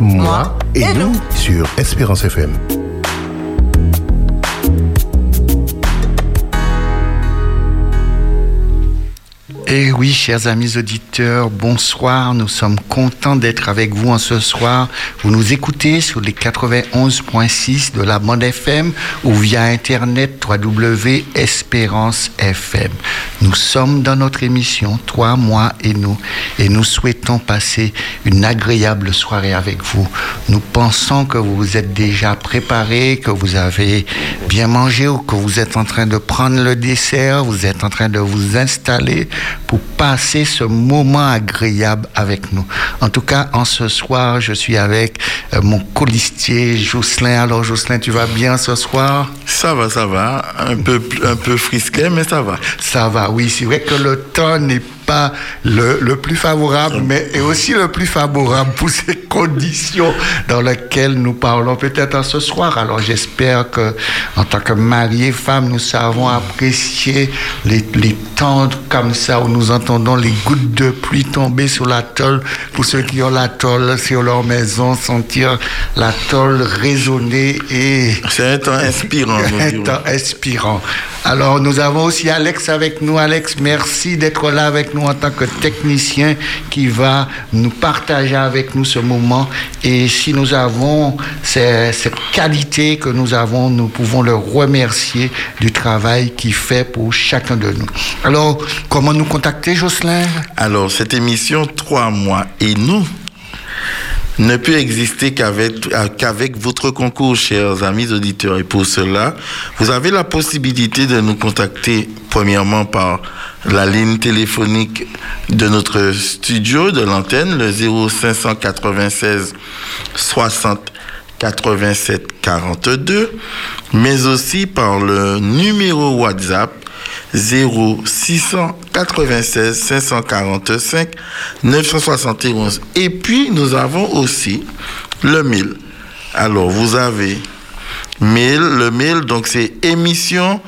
moi et, nous sur Espérance FM. Eh oui, chers amis auditeurs, bonsoir. Nous sommes contents d'être avec vous en ce soir. Vous nous écoutez sur les 91.6 de la bande FM ou via Internet www.espérance FM. Nous sommes dans notre émission Toi, moi et nous et nous souhaitons passer une agréable soirée avec vous. Nous pensons que vous vous êtes déjà préparés, que vous avez bien mangé ou que vous êtes en train de prendre le dessert, vous êtes en train de vous installer pour passer ce moment agréable avec nous. En tout cas, en ce soir, je suis avec euh, mon colistier Jocelyn. Alors, Jocelyn, tu vas bien ce soir? Ça va, ça va. Un peu, un peu frisqué, mais ça va. Ça va, oui. C'est vrai que le temps n'est pas le, le, plus favorable, mais est aussi le plus favorable pour ces conditions dans lesquelles nous parlons peut-être ce soir. Alors j'espère que, en tant que mari et femme, nous savons apprécier les, les temps comme ça où nous entendons les gouttes de pluie tomber sur la tôle. Pour ceux qui ont la tôle sur leur maison, sentir la tôle résonner et... C'est un temps inspirant. un temps inspirant. Alors nous avons aussi Alex avec nous. Alex, merci d'être là avec nous en tant que technicien qui va nous partager avec nous ce moment. Et si nous avons cette qualité que nous avons, nous pouvons le remercier du travail qu'il fait pour chacun de nous. Alors, comment nous contacter, Jocelyn? Alors, cette émission, Trois mois et nous, ne peut exister qu'avec, qu'avec votre concours, chers amis auditeurs. Et pour cela, vous avez la possibilité de nous contacter premièrement par la ligne téléphonique de notre studio, de l'antenne, le 0596 60 87 42, mais aussi par le numéro WhatsApp 0696 545 971. Et puis, nous avons aussi le mail. Alors, vous avez mail, le mail, donc c'est émission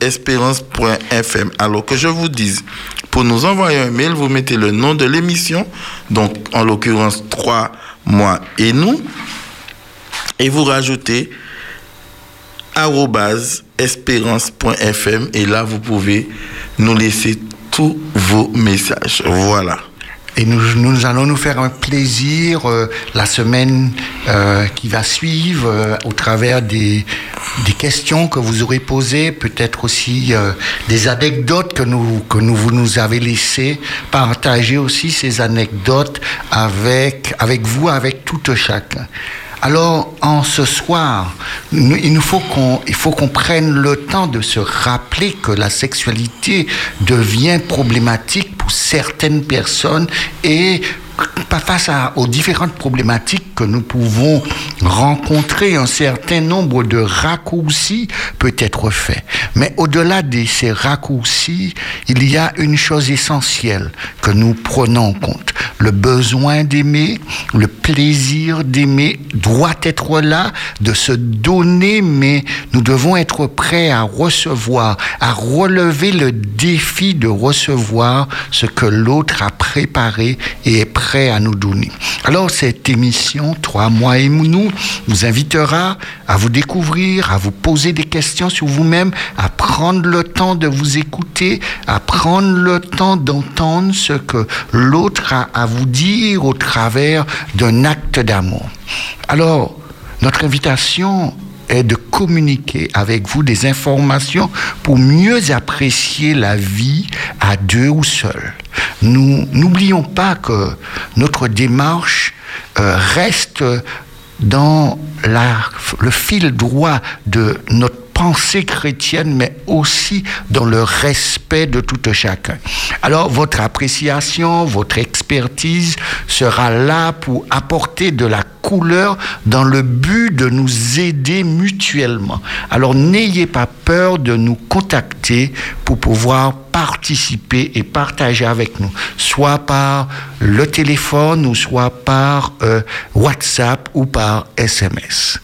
espérance.fm. Alors que je vous dise, pour nous envoyer un mail, vous mettez le nom de l'émission, donc en l'occurrence 3 mois et nous, et vous rajoutez espérance.fm et là vous pouvez nous laisser tous vos messages. Voilà. Et nous, allons nous faire un plaisir euh, la semaine euh, qui va suivre euh, au travers des, questions que vous aurez posées, peut-être aussi des anecdotes que, vous nous avez laissées, partager aussi ces anecdotes avec, avec vous, avec tout chacun. Alors, en ce soir, il nous faut qu'on, faut qu'on prenne le temps de se rappeler que la sexualité devient problématique pour certaines personnes et face aux différentes problématiques que nous pouvons rencontrer, un certain nombre de raccourcis peut être fait. Mais au-delà de ces raccourcis, il y a une chose essentielle que nous prenons en compte. Le besoin d'aimer, le plaisir d'aimer doit être là, de se donner, mais nous devons être prêts à recevoir, à relever le défi de recevoir ce que l'autre a préparé et est prêt à nous donner. Alors cette émission, Trois mois et nous, vous invitera à vous découvrir, à vous poser des questions sur vous-même, à prendre le temps de vous écouter, à prendre le temps d'entendre ce que l'autre a à vous dire au travers d'un acte d'amour. Alors, notre invitation est de communiquer avec vous des informations pour mieux apprécier la vie à deux ou seul. Nous n'oublions pas que notre démarche euh, reste dans la, le fil droit de notre pensée chrétienne, mais aussi dans le respect de tout chacun. Alors, votre appréciation, votre expertise sera là pour apporter de la couleur dans le but de nous aider mutuellement. Alors, n'ayez pas peur de nous contacter pour pouvoir participer et partager avec nous, soit par le téléphone ou soit par euh, WhatsApp ou par SMS.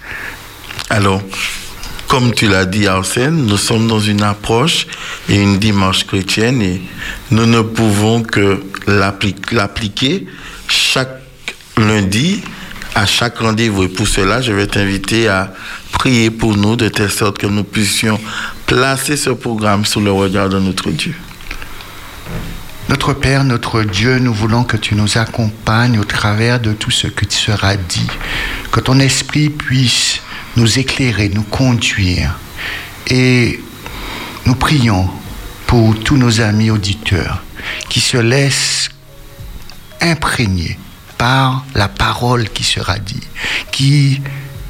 Alors, comme tu l'as dit, Arsène, nous sommes dans une approche et une démarche chrétienne et nous ne pouvons que l'appliquer chaque lundi à chaque rendez-vous. Et pour cela, je vais t'inviter à prier pour nous de telle sorte que nous puissions placer ce programme sous le regard de notre Dieu. Notre Père, notre Dieu, nous voulons que tu nous accompagnes au travers de tout ce qui sera dit, que ton esprit puisse nous éclairer, nous conduire. Et nous prions pour tous nos amis auditeurs qui se laissent imprégner par la parole qui sera dite, qui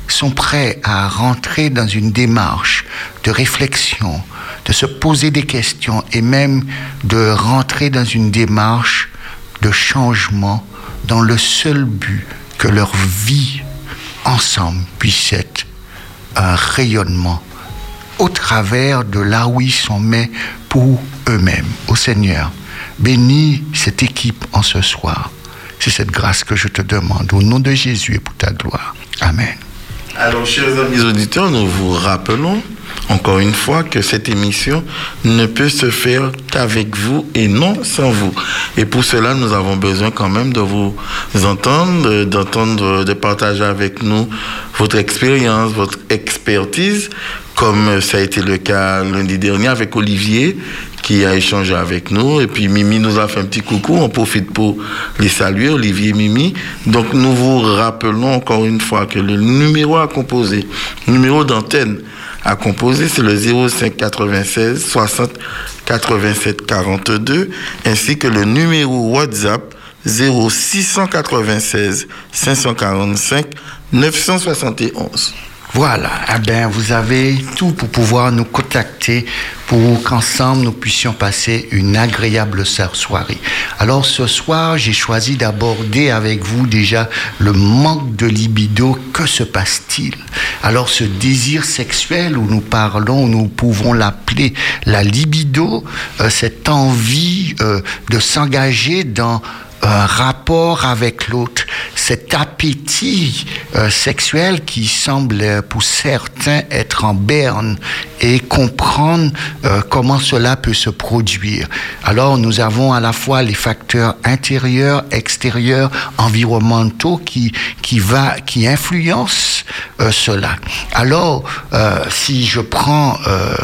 sont prêts à rentrer dans une démarche de réflexion, de se poser des questions et même de rentrer dans une démarche de changement dans le seul but que leur vie ensemble puisse être un rayonnement au travers de là où ils sont, mais pour eux-mêmes. Au Seigneur, bénis cette équipe en ce soir. C'est cette grâce que je te demande au nom de Jésus et pour ta gloire. Amen. Alors, chers amis auditeurs, nous vous rappelons encore une fois que cette émission ne peut se faire qu'avec vous et non sans vous. Et pour cela, nous avons besoin quand même de vous entendre, d'entendre, de partager avec nous votre expérience, votre expertise, comme ça a été le cas lundi dernier avec Olivier, qui a échangé avec nous. Et puis Mimi nous a fait un petit coucou. On profite pour les saluer, Olivier et Mimi. Donc nous vous rappelons encore une fois que le numéro à composer, numéro d'antenne à composer, c'est le 05 96 60 87 42, ainsi que le numéro WhatsApp 0696 545 971. Voilà, eh bien, vous avez tout pour pouvoir nous contacter pour qu'ensemble nous puissions passer une agréable soirée. Alors ce soir, j'ai choisi d'aborder avec vous déjà le manque de libido. Que se passe-t-il? Alors ce désir sexuel où nous parlons, où nous pouvons l'appeler la libido, euh, cette envie euh, de s'engager dans un rapport avec l'autre, cet appétit euh, sexuel qui semble pour certains être en berne et comprendre euh, comment cela peut se produire. Alors nous avons à la fois les facteurs intérieurs, extérieurs, environnementaux qui qui va qui influencent euh, cela. Alors si je prends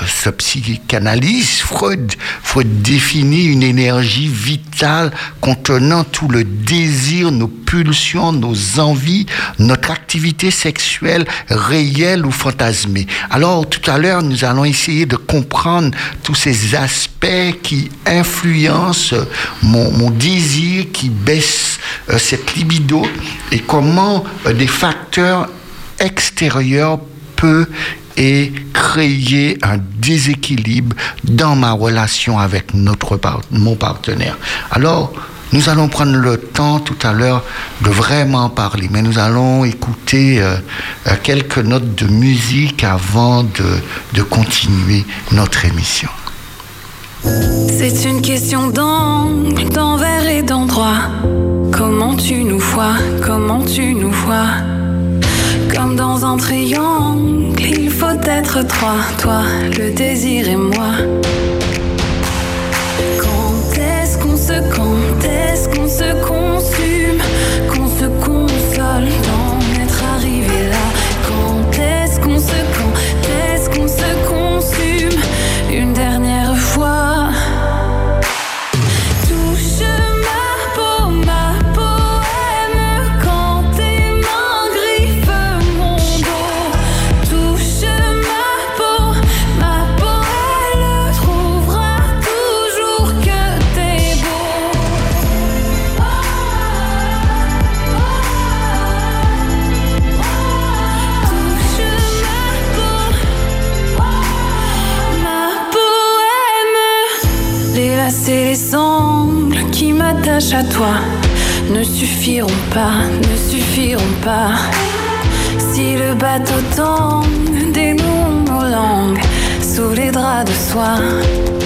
ce psychanalyse, Freud Freud définit une énergie vitale contenant tout le désir, nos pulsions, nos envies, notre activité sexuelle réelle ou fantasmée. Alors tout à l'heure, nous allons essayer de comprendre tous ces aspects qui influencent mon, désir, qui baisse euh, cette libido et comment euh, des facteurs extérieurs peuvent et créer un déséquilibre dans ma relation avec notre mon partenaire. Alors, nous allons prendre le temps tout à l'heure de vraiment parler, mais nous allons écouter euh, euh, quelques notes de musique avant de, continuer notre émission. C'est une question d'angle, d'envers et d'endroit. Comment tu nous vois, comment tu nous vois? Comme dans un triangle, il faut être trois, toi, le désir et moi. quand est-ce qu'on se consume, ne suffiront pas, ne suffiront pas. Si le bateau tangue, dénoue nos langues sous les draps de soie.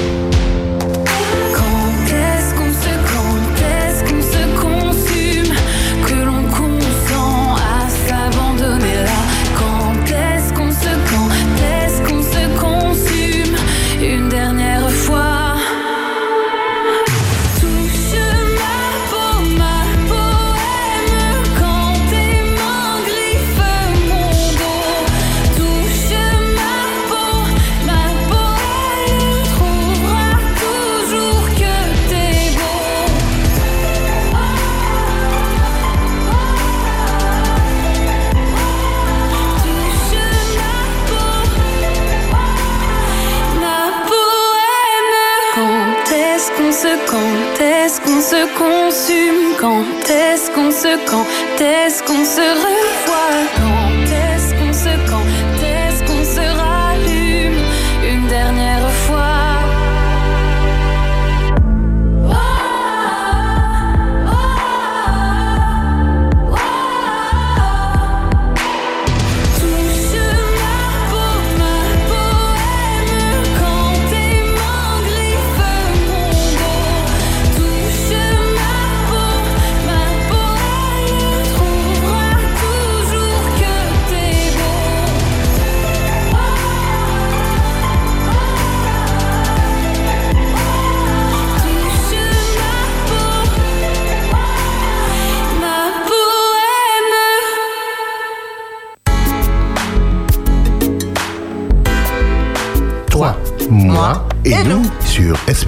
Est-ce qu'on se quand est-ce qu'on se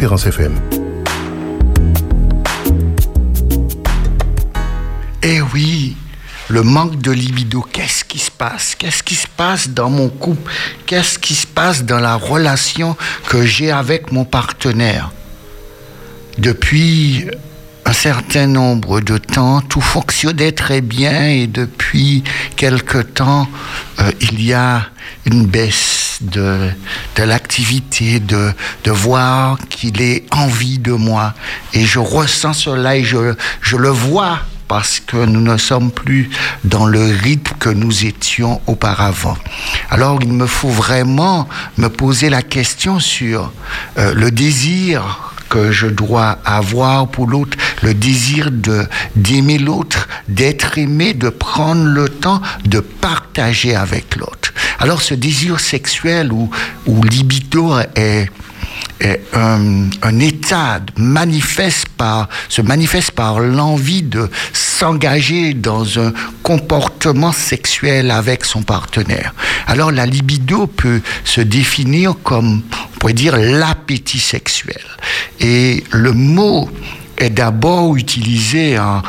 Espérance FM. Eh oui, le manque de libido, qu'est-ce qui se passe? Qu'est-ce qui se passe dans mon couple? Qu'est-ce qui se passe dans la relation que j'ai avec mon partenaire? Depuis certain nombre de temps, tout fonctionnait très bien et depuis quelque temps, euh, il y a une baisse de, l'activité, de, voir qu'il ait envie de moi. Et je ressens cela et je, je le vois parce que nous ne sommes plus dans le rythme que nous étions auparavant. Alors il me faut vraiment me poser la question sur euh, le désir que je dois avoir pour l'autre, le désir de d'aimer l'autre, d'être aimé, de prendre le temps de partager avec l'autre. Alors ce désir sexuel ou, ou libido est est un, un état par, se manifeste par l'envie de s'engager dans un comportement sexuel avec son partenaire. Alors la libido peut se définir comme, on pourrait dire, l'appétit sexuel. Et le mot est d'abord utilisé en,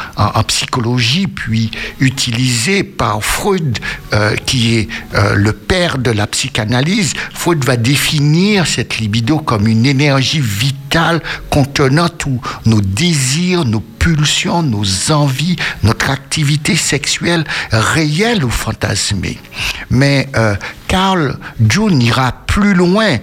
psychologie, puis utilisé par Freud, euh, qui est euh, le père de la psychanalyse. Freud va définir cette libido comme une énergie vitale contenant tous nos désirs, nos pulsions, nos envies, notre activité sexuelle réelle ou fantasmée. Mais euh, Carl Jung ira plus loin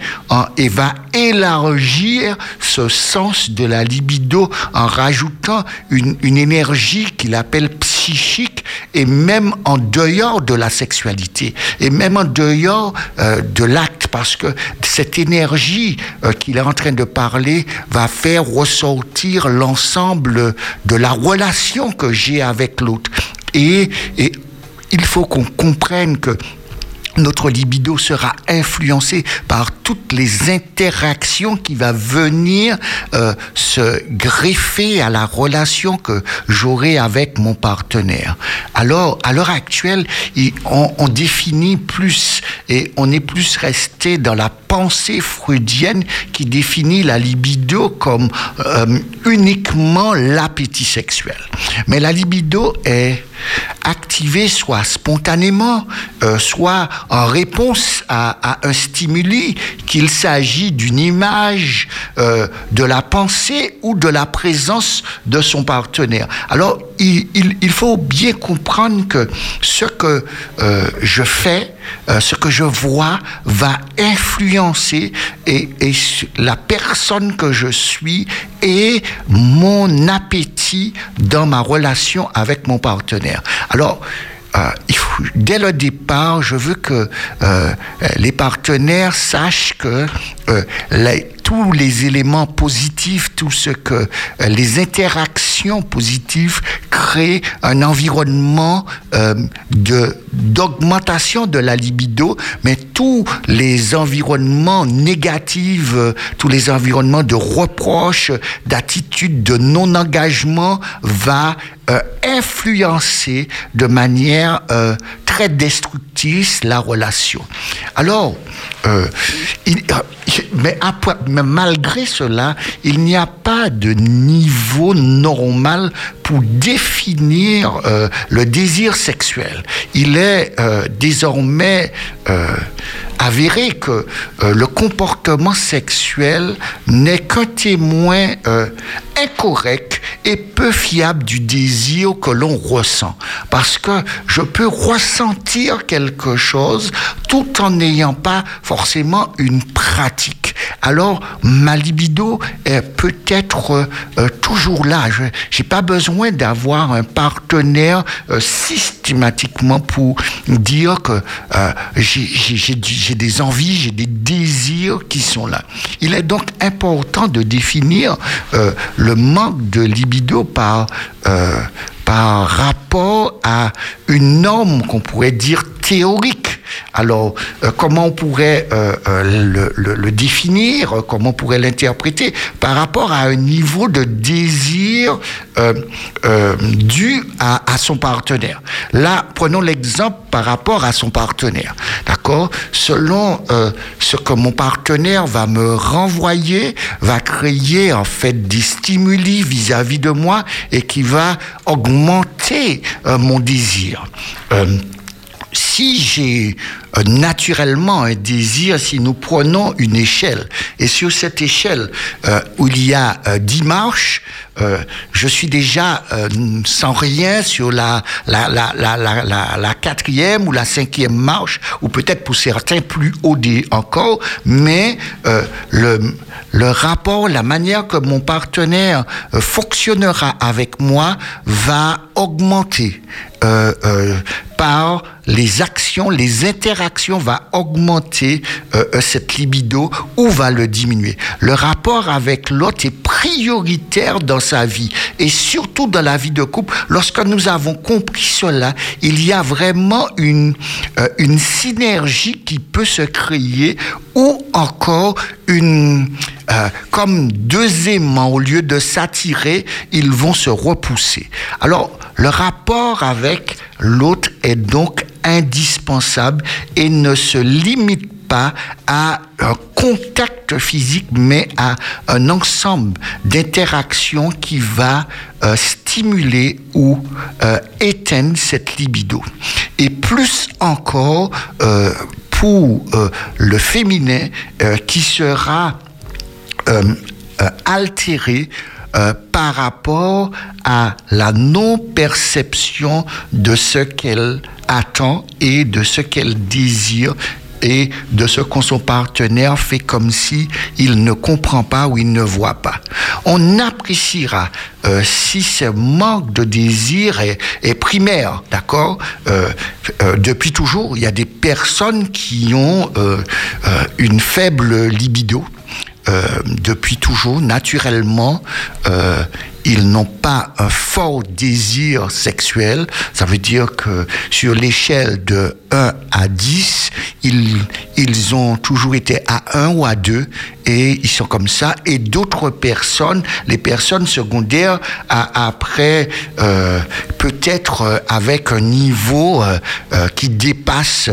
et va élargir ce sens de la libido en rajoutant une, énergie qu'il appelle psychique et même en dehors de la sexualité et même en dehors euh, de l'acte parce que cette énergie euh, qu'il est en train de parler va faire ressortir l'ensemble de la relation que j'ai avec l'autre. Et il faut qu'on comprenne que notre libido sera influencé par toutes les interactions qui va venir euh, se greffer à la relation que j'aurai avec mon partenaire. Alors, à l'heure actuelle, on, définit plus et on est plus resté dans la pensée freudienne qui définit la libido comme euh, uniquement l'appétit sexuel. Mais la libido est activée soit spontanément, euh, soit en réponse à, un stimuli, qu'il s'agit d'une image, euh, de la pensée ou de la présence de son partenaire. Alors, il, faut bien comprendre que ce que euh, je fais, euh, ce que je vois va influencer la personne que je suis et mon appétit dans ma relation avec mon partenaire. Alors, euh, faut, dès le départ, je veux que euh, les partenaires sachent que euh, tous les éléments positifs, tout ce que les interactions positives créent un environnement de d'augmentation de la libido, mais tous les environnements négatifs, tous les environnements de reproches, d'attitude de non-engagement va euh, influencer de manière euh, très destructrice la relation. Alors, euh, mais, malgré cela, il n'y a pas de niveau normal un mal définir euh, le désir sexuel. Il est euh, désormais avéré que le comportement sexuel n'est qu'un témoin incorrect et peu fiable du désir que l'on ressent. Parce que je peux ressentir quelque chose tout en n'ayant pas forcément une pratique. Alors, ma libido est peut-être euh, toujours là. Je n'ai pas besoin d'avoir un partenaire euh, systématiquement pour dire que euh, j'ai des envies, j'ai des désirs qui sont là. Il est donc important de définir le manque de libido par, par rapport à une norme qu'on pourrait dire théorique alors, euh, comment on pourrait euh, euh, le, définir, comment on pourrait l'interpréter par rapport à un niveau de désir dû à, à, son partenaire? Là, prenons l'exemple par rapport à son partenaire. D'accord? Selon ce que mon partenaire va me renvoyer, va créer en fait des stimuli vis-à-vis de moi et qui va augmenter mon désir si j'ai euh, naturellement un désir, si nous prenons une échelle, et sur cette échelle euh, où il y a euh, dix marches, je suis déjà sans rien sur la, quatrième ou la cinquième marche, ou peut-être pour certains plus haut encore, mais le, le rapport, la manière que mon partenaire fonctionnera avec moi va augmenter. Euh, euh, par les actions, les interactions va augmenter euh, cette libido ou va le diminuer. Le rapport avec l'autre est prioritaire dans sa vie et surtout dans la vie de couple. Lorsque nous avons compris cela, il y a vraiment une, une synergie qui peut se créer ou encore une, comme deux aimants, au lieu de s'attirer, ils vont se repousser. Alors, le rapport avec l'autre est donc indispensable et ne se limite à un contact physique, mais à un ensemble d'interactions qui va euh, stimuler ou euh, éteindre cette libido. Et plus encore euh, pour le féminin qui sera altéré par rapport à la non-perception de ce qu'elle attend et de ce qu'elle désire et de ce qu'on son partenaire fait comme si il ne comprend pas ou il ne voit pas. On appréciera euh, si ce manque de désir est, primaire, d'accord euh, Depuis toujours, il y a des personnes qui ont une faible libido, euh, depuis toujours, naturellement, euh, ils n'ont pas un fort désir sexuel. Ça veut dire que sur l'échelle de 1 à 10, ils, ils ont toujours été à 1 ou à 2 et ils sont comme ça. Et d'autres personnes, les personnes secondaires, après, euh, peut-être euh, avec un niveau euh, qui dépasse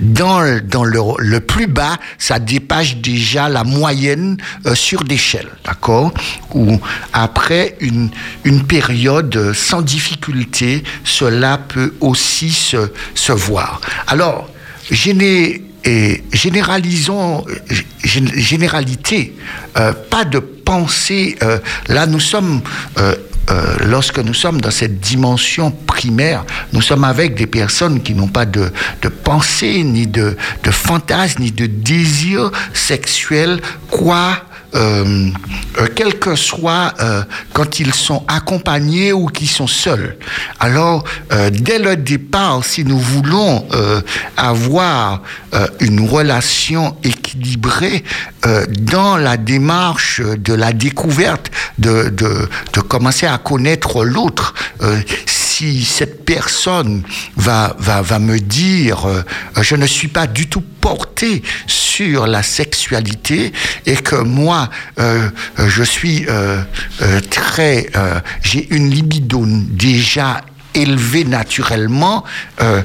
dans, dans le, le, plus bas, ça dépasse déjà la moyenne sur l'échelle, d'accord? Ou après une période sans difficulté, cela peut aussi se, se voir. Alors, et généralisons, généralité, euh, pas de pensée. Euh, là, nous sommes, euh, lorsque nous sommes dans cette dimension primaire, nous sommes avec des personnes qui n'ont pas de, de pensée, ni de, de fantasme, ni de désir sexuel, quoi euh, euh, quel que soit euh, quand ils sont accompagnés ou qu'ils sont seuls. Alors, euh, dès le départ, si nous voulons avoir une relation équilibrée dans la démarche de la découverte, de, de, de commencer à connaître l'autre, si cette personne va, me dire euh, je ne suis pas du tout porté sur la sexualité et que moi euh, je suis euh, euh très euh, j'ai une libido déjà élevée naturellement euh,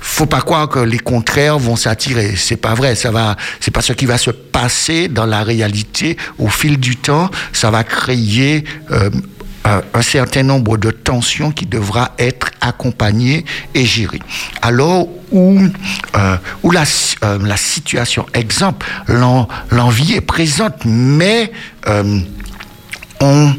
faut pas croire que les contraires vont s'attirer. C'est pas vrai. Ça va c'est pas ce qui va se passer dans la réalité. Au fil du temps ça va créer euh, un certain nombre de tensions qui devra être accompagnées et gérées. Alors où, euh, où la, euh, la situation, exemple, l'envie est présente, mais on,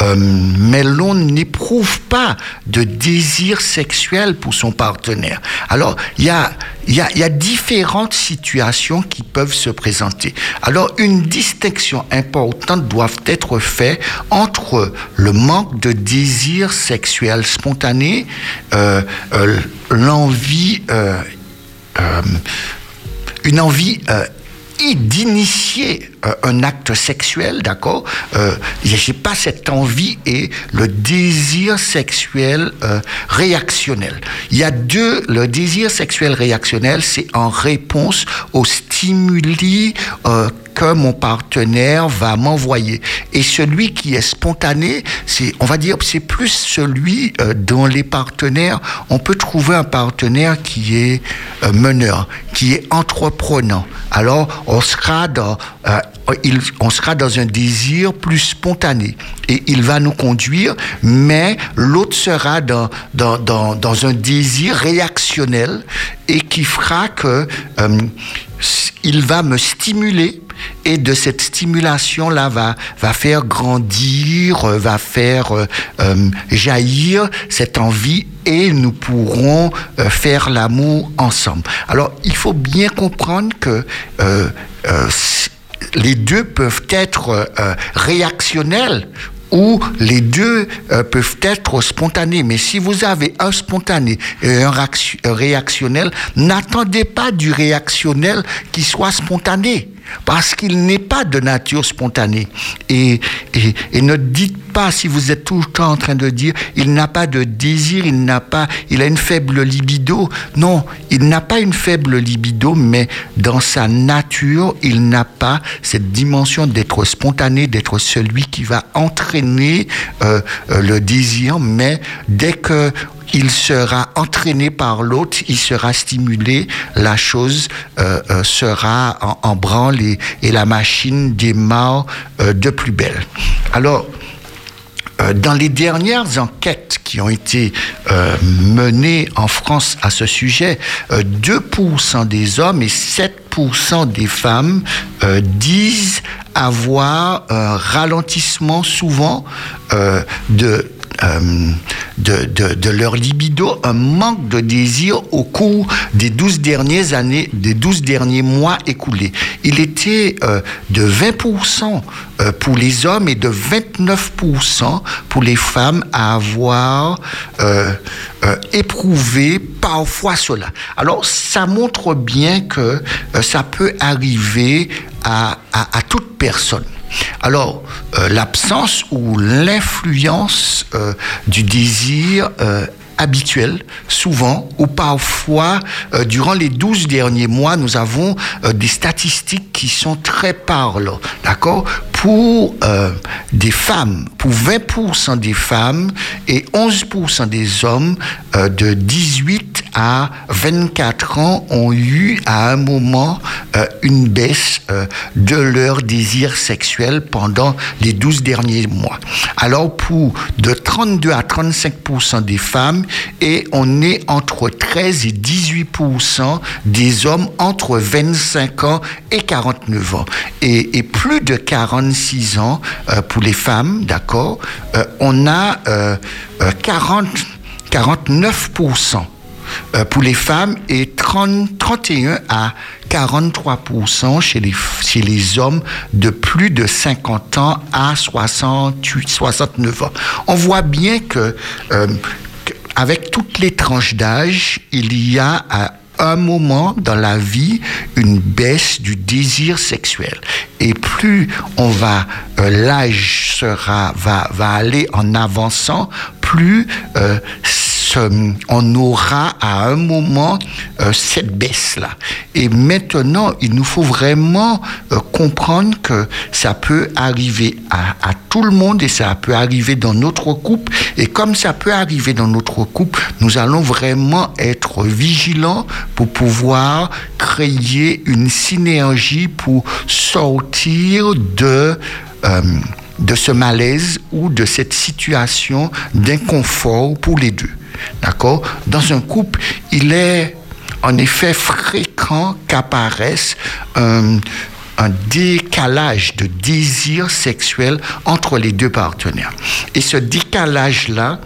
euh, mais l'on n'éprouve pas de désir sexuel pour son partenaire. Alors, il y a, y, a, y a différentes situations qui peuvent se présenter. Alors, une distinction importante doit être faite entre le manque de désir sexuel spontané, euh, euh, l'envie, une envie d'initier euh, un acte sexuel, d'accord euh, J'ai pas cette envie et le désir sexuel euh, réactionnel. Il y a deux, le désir sexuel réactionnel, c'est en réponse aux stimuli euh, que mon partenaire va m'envoyer. Et celui qui est spontané, c'est, on va dire, c'est plus celui dont les partenaires, on peut trouver un partenaire qui est meneur, qui est entreprenant. Alors, on sera dans, il, on sera dans un désir plus spontané et il va nous conduire, mais l'autre sera dans, dans, dans, dans, un désir réactionnel et qui fera que euh, il va me stimuler et de cette stimulation là va va faire grandir, va faire euh, euh, jaillir cette envie et nous pourrons euh, faire l'amour ensemble. Alors il faut bien comprendre que les deux peuvent être réactionnels ou les deux euh, peuvent être spontanés. Mais si vous avez un spontané et un réactionnel, n'attendez pas du réactionnel qui soit spontané parce qu'il n'est pas de nature spontanée. Et, ne dites pas, si vous êtes tout le temps en train de dire, il n'a pas de désir, il n'a pas, il a une faible libido. Non, il n'a pas une faible libido, mais dans sa nature, il n'a pas cette dimension d'être spontané, d'être celui qui va entraîner euh, euh, le désir, mais dès que il sera entraîné par l'autre, il sera stimulé, la chose euh, euh, sera en, branle et, et, la machine démarre euh, de plus belle. Alors, euh, dans les dernières enquêtes qui ont été euh, menées en France à ce sujet, euh, 2% des hommes et 7% des femmes euh, disent avoir un ralentissement souvent de euh, de, de, de, leur libido, un manque de désir au cours des 12 dernières années, des 12 derniers mois écoulés. Il était euh, de 20% euh, pour les hommes et de 29% pour les femmes à avoir euh, euh, éprouvé parfois cela. Alors, ça montre bien que ça peut arriver à, à, à toute personne. Alors, euh, l'absence ou l'influence euh, du désir euh, habituel, souvent, ou parfois, durant les 12 derniers mois, nous avons des statistiques qui sont très parlantes, d'accord? Pour euh, des femmes, pour 20% des femmes et 11% des hommes de 18 à 24 ans ont eu à un moment une baisse de leur désir sexuel pendant les 12 derniers mois. Alors, pour de 32 à 35% des femmes, et on est entre 13 et 18% des hommes entre 25 ans et 49 ans. Et, et plus de 46 ans euh, pour les femmes, d'accord, euh, on a euh, 40, 49% pour les femmes et 30, 31 à 43% chez les, hommes de plus de 50 ans à 68, 69 ans. On voit bien que euh, avec toutes les tranches d'âge, il y a un moment dans la vie une baisse du désir sexuel. Et plus on va, euh, l'âge sera, va, va aller en avançant, plus euh, on aura à un moment euh, cette baisse-là. Et maintenant, il nous faut vraiment euh, comprendre que ça peut arriver à, à, tout le monde et ça peut arriver dans notre couple. Et comme ça peut arriver dans notre couple, nous allons vraiment être vigilants pour pouvoir créer une synergie pour sortir de... Euh, de ce malaise ou de cette situation d'inconfort pour les deux. D'accord? Dans un couple, il est en effet fréquent qu'apparaisse un, un décalage de désir sexuel entre les deux partenaires. Et ce décalage-là,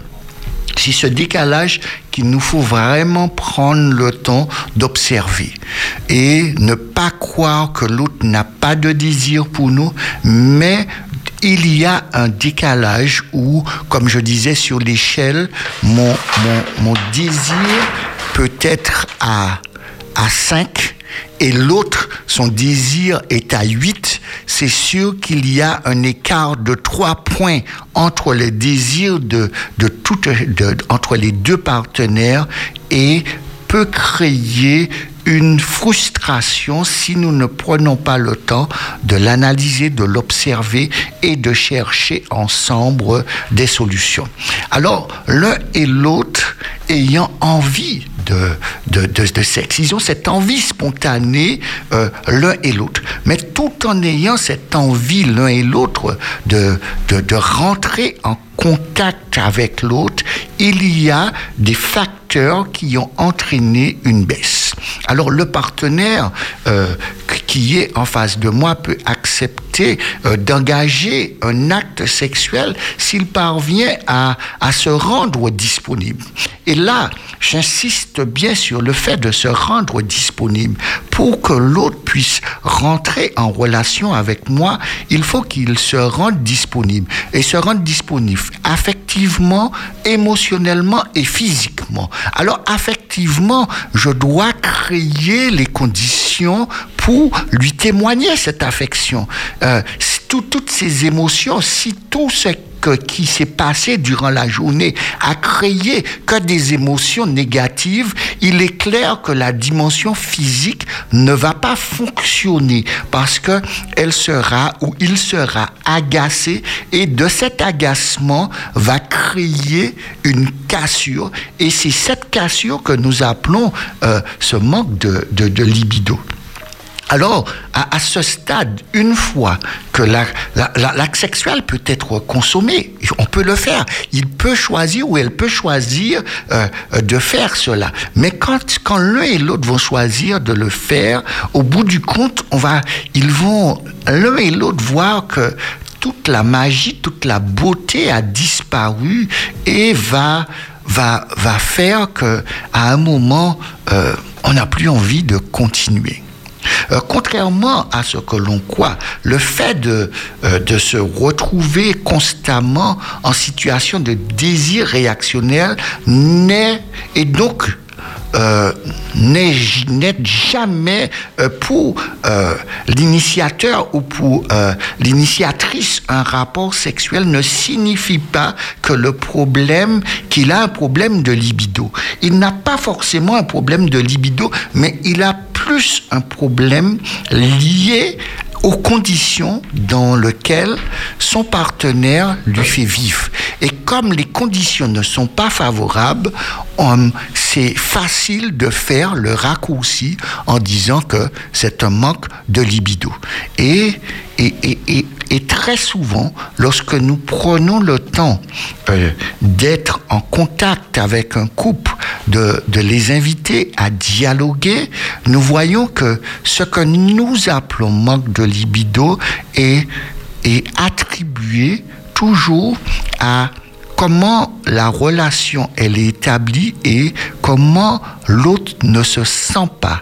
c'est ce décalage qu'il nous faut vraiment prendre le temps d'observer et ne pas croire que l'autre n'a pas de désir pour nous, mais il y a un décalage où, comme je disais sur l'échelle, mon, désir peut être à, à 5 et l'autre, son désir est à 8, c'est sûr qu'il y a un écart de 3 points entre le désir de, de entre les deux partenaires et peut créer une frustration si nous ne prenons pas le temps de l'analyser, de l'observer et de chercher ensemble des solutions. Alors, l'un et l'autre ayant envie de, de, de, de, sexe. Ils ont cette envie spontanée euh, l'un et l'autre. Mais tout en ayant cette envie l'un et l'autre de, de, de rentrer en contact avec l'autre, il y a des facteurs qui ont entraîné une baisse. Alors le partenaire euh, qui est en face de moi peut accepter euh, d'engager un acte sexuel s'il parvient à, à se rendre disponible. Et là, j'insiste bien sur le fait de se rendre disponible. Pour que l'autre puisse rentrer en relation avec moi, il faut qu'il se rende disponible. Et se rendre disponible affectivement, émotionnellement et physiquement. Alors affectivement, je dois créer les conditions pour lui témoigner cette affection. Euh, tout, toutes ces émotions, si tout ce qui s'est passé durant la journée a créé que des émotions négatives, il est clair que la dimension physique ne va pas fonctionner parce que elle sera ou il sera agacé et de cet agacement va créer une cassure et c'est cette cassure que nous appelons euh, ce manque de libido. Alors, à, ce stade, une fois que l'acte la, la, sexuel peut être consommé, on peut le faire. Il peut choisir ou elle peut choisir euh, de faire cela. Mais quand, quand l'un et l'autre vont choisir de le faire, au bout du compte, on va, ils vont l'un et l'autre voir que toute la magie, toute la beauté a disparu et va va va faire que à un moment euh, on n'a plus envie de continuer. Euh, contrairement à ce que l'on croit, le fait de, euh, de se retrouver constamment en situation de désir réactionnel n'est et donc euh, n'est jamais euh, pour euh, l'initiateur ou pour l'initiatrice un rapport sexuel ne signifie pas que le problème, qu'il a un problème de libido. Il n'a pas forcément un problème de libido, mais il a plus un problème lié aux conditions dans lesquelles son partenaire lui fait vivre. Et comme les conditions ne sont pas favorables, c'est facile de faire le raccourci en disant que c'est un manque de libido. Et, et, et, et, très souvent, lorsque nous prenons le temps euh, d'être en contact avec un couple, de, de les inviter à dialoguer, nous voyons que ce que nous appelons manque de libido est, est attribué toujours à comment la relation elle est établie et comment l'autre ne se sent pas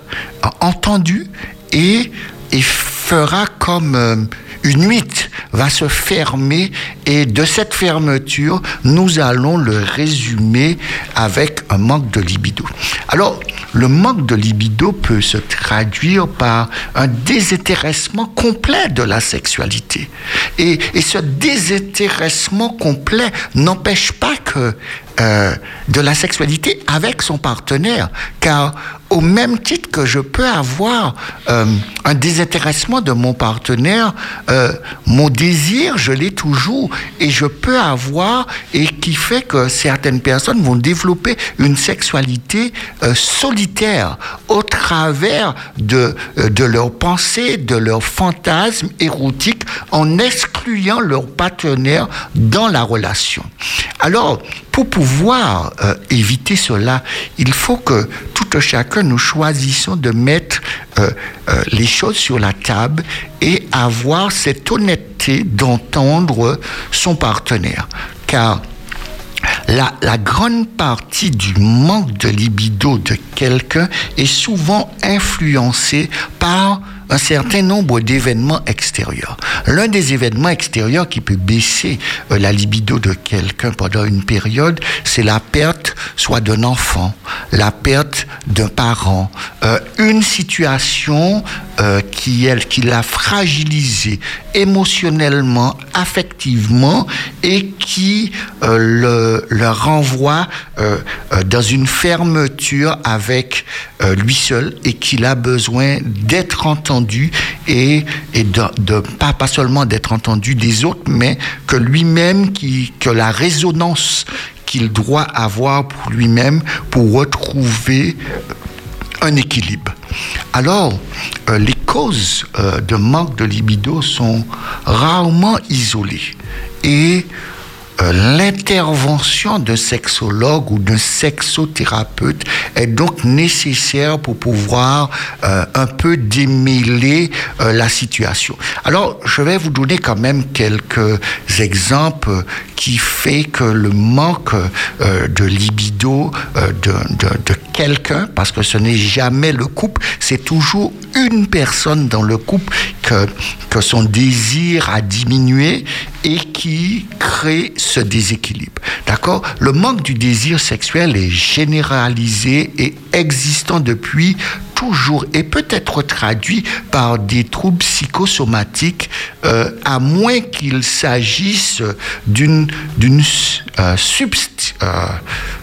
entendu et, et fera comme euh, une huit va se fermer et de cette fermeture, nous allons le résumer avec un manque de libido. Alors, le manque de libido peut se traduire par un désintéressement complet de la sexualité. Et, ce désintéressement complet n'empêche pas que euh, de la sexualité avec son partenaire, car au même titre que je peux avoir euh, un désintéressement de mon partenaire, euh, mon désir, je l'ai toujours, et je peux avoir, et qui fait que certaines personnes vont développer une sexualité solitaire au travers de, de leurs pensées, de leurs fantasmes érotiques, en excluant leur partenaire dans la relation. Alors, pour pouvoir euh, éviter cela, il faut que tout chacun nous choisissions de mettre euh, euh, les choses sur la table et avoir cette honnêteté d'entendre son partenaire. Car la, la, grande partie du manque de libido de quelqu'un est souvent influencée par un certain nombre d'événements extérieurs. L'un des événements extérieurs qui peut baisser euh, la libido de quelqu'un pendant une période, c'est la perte soit d'un enfant, la perte d'un parent, euh, une situation euh, qui, elle, qui l'a fragilisé émotionnellement, affectivement et qui le, le, renvoie dans une fermeture avec lui seul et qu'il a besoin d'être entendu et, de, pas, seulement d'être entendu des autres, mais que lui-même, qui, que la résonance qu'il doit avoir pour lui-même pour retrouver un équilibre. Alors, euh, les causes euh, de manque de libido sont rarement isolées et euh, l'intervention d'un sexologue ou d'un sexothérapeute est donc nécessaire pour pouvoir euh, un peu démêler euh, la situation. Alors, je vais vous donner quand même quelques exemples qui fait que le manque de libido de, de, de quelqu'un, parce que ce n'est jamais le couple, c'est toujours une personne dans le couple que, que son désir a diminué et qui crée ce déséquilibre. D'accord? Le manque du désir sexuel est généralisé et existant depuis toujours et peut être traduit par des troubles psychosomatiques, euh, à moins qu'il s'agisse d'une d'une euh, euh,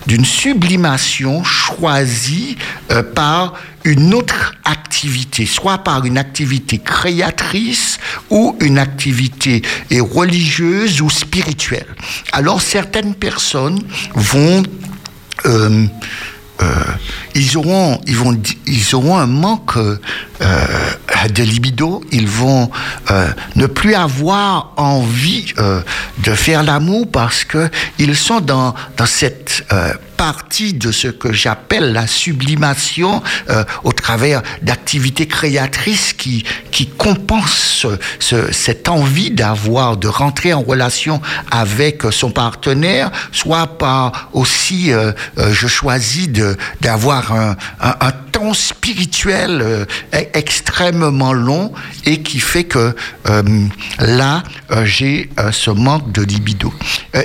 d'une sublimation choisie par une autre activité, soit par une activité créatrice ou une activité religieuse ou spirituelle. Alors certaines personnes vont euh, ils auront, ils vont, ils auront un manque euh, de libido. Ils vont ne plus avoir envie de faire l'amour parce que ils sont dans dans cette partie de ce que j'appelle la sublimation euh, au travers d'activités créatrices qui, qui compensent ce, cette envie d'avoir, de rentrer en relation avec son partenaire, soit par aussi, euh, euh, je choisis d'avoir un, un, temps spirituel euh, e-, extrêmement long et qui fait que là, j'ai ce manque de libido.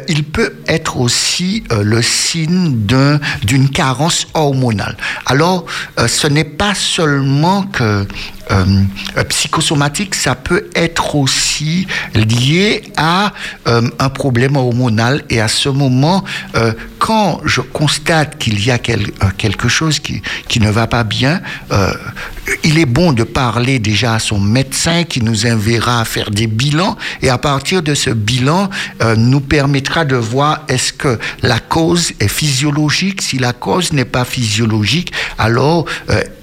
il peut être aussi le signe d'une carence hormonale. Alors, ce n'est pas seulement que euh, euh, psychosomatique, ça peut être aussi lié à un problème hormonal. Et à ce moment, quand je constate qu'il y a quelque chose qui, qui ne va pas bien, il est bon de parler déjà à son médecin qui nous enverra à faire des bilans. Et à partir de ce bilan, nous permettra de voir est-ce que la cause est physiologique. Si la cause n'est pas physiologique, alors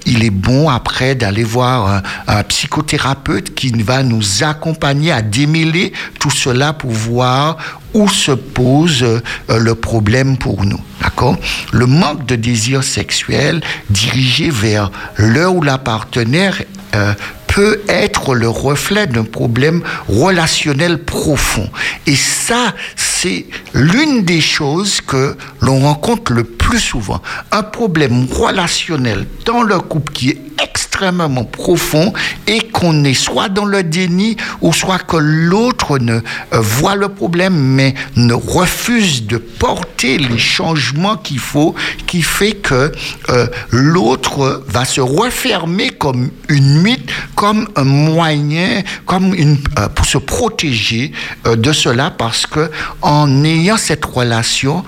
il est bon après d'aller voir un, psychothérapeute qui va nous accompagner à démêler tout cela pour voir où se pose euh, le problème pour nous. D'accord? Le manque de désir sexuel dirigé vers le ou la partenaire euh, peut être le reflet d'un problème relationnel profond. Et ça, c'est l'une des choses que l'on rencontre le plus souvent. Un problème relationnel dans le couple qui est extrêmement profond et qu'on est soit dans le déni ou soit que l'autre ne euh, voit le problème mais ne refuse de porter les changements qu'il faut, qui fait que euh, l'autre va se refermer comme une mythe, comme un moyen, comme une, euh, pour se protéger de cela parce que en ayant cette relation,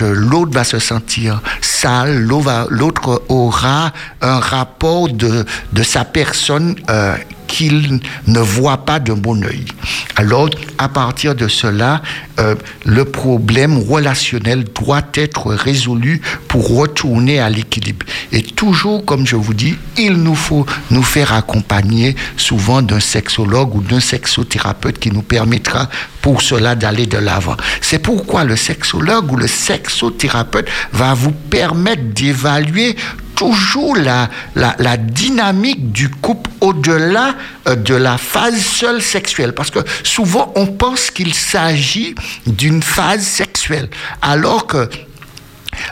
l'autre va se sentir sale, l'autre aura un rapport de, sa personne euh, qu'il ne voit pas de bon oeil. Alors, à partir de cela, euh, le problème relationnel doit être résolu pour retourner à l'équilibre. Et toujours, comme je vous dis, il nous faut nous faire accompagner souvent d'un sexologue ou d'un sexothérapeute qui nous permettra pour cela d'aller de l'avant. C'est pourquoi le sexologue ou le sexothérapeute va vous permettre d'évaluer toujours la, la, dynamique du couple au-delà euh, de la phase seule sexuelle. Parce que souvent, on pense qu'il s'agit d'une phase sexuelle, alors que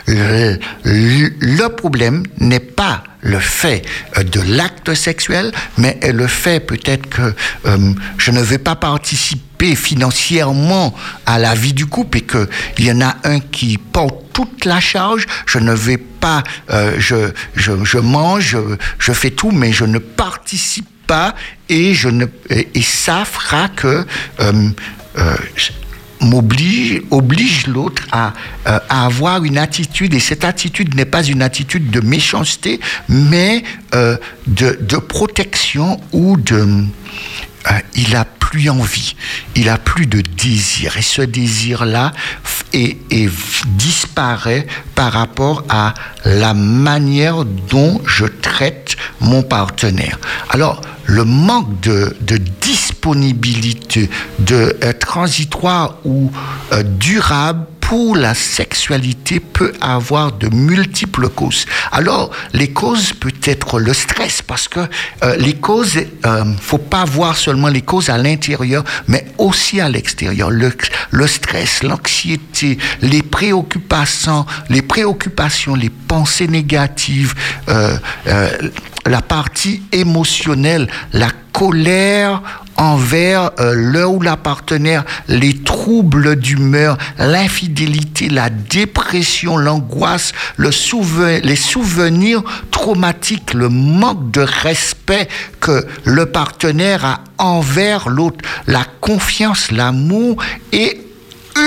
le, problème n'est pas le fait euh, de l'acte sexuel, mais le fait peut-être que euh, je ne vais pas participer financièrement à la vie du couple et qu'il y en a un qui porte toute la charge, je ne vais pas, euh, je, mange, je, fais tout, mais je ne participe pas et ça fera que oblige l'autre à, euh, à, avoir une attitude, et cette attitude n'est pas une attitude de méchanceté, mais euh, de, de, protection ou de... Euh, il a plus envie, il a plus de désir, et ce désir-là disparaît par rapport à la manière dont je traite mon partenaire. Alors, le manque de, disponibilité, de euh, transitoire ou euh, durable pour la sexualité peut avoir de multiples causes. Alors, les causes peut être le stress, parce que euh, les causes, euh, faut pas voir seulement les causes à l'intérieur, mais aussi à l'extérieur. Le, stress, l'anxiété, les préoccupations, les préoccupations, les pensées négatives, la partie émotionnelle, la colère envers euh, le ou la partenaire, les troubles d'humeur, l'infidélité, la dépression, l'angoisse, le les souvenirs traumatiques, le manque de respect que le partenaire a envers l'autre, la confiance, l'amour et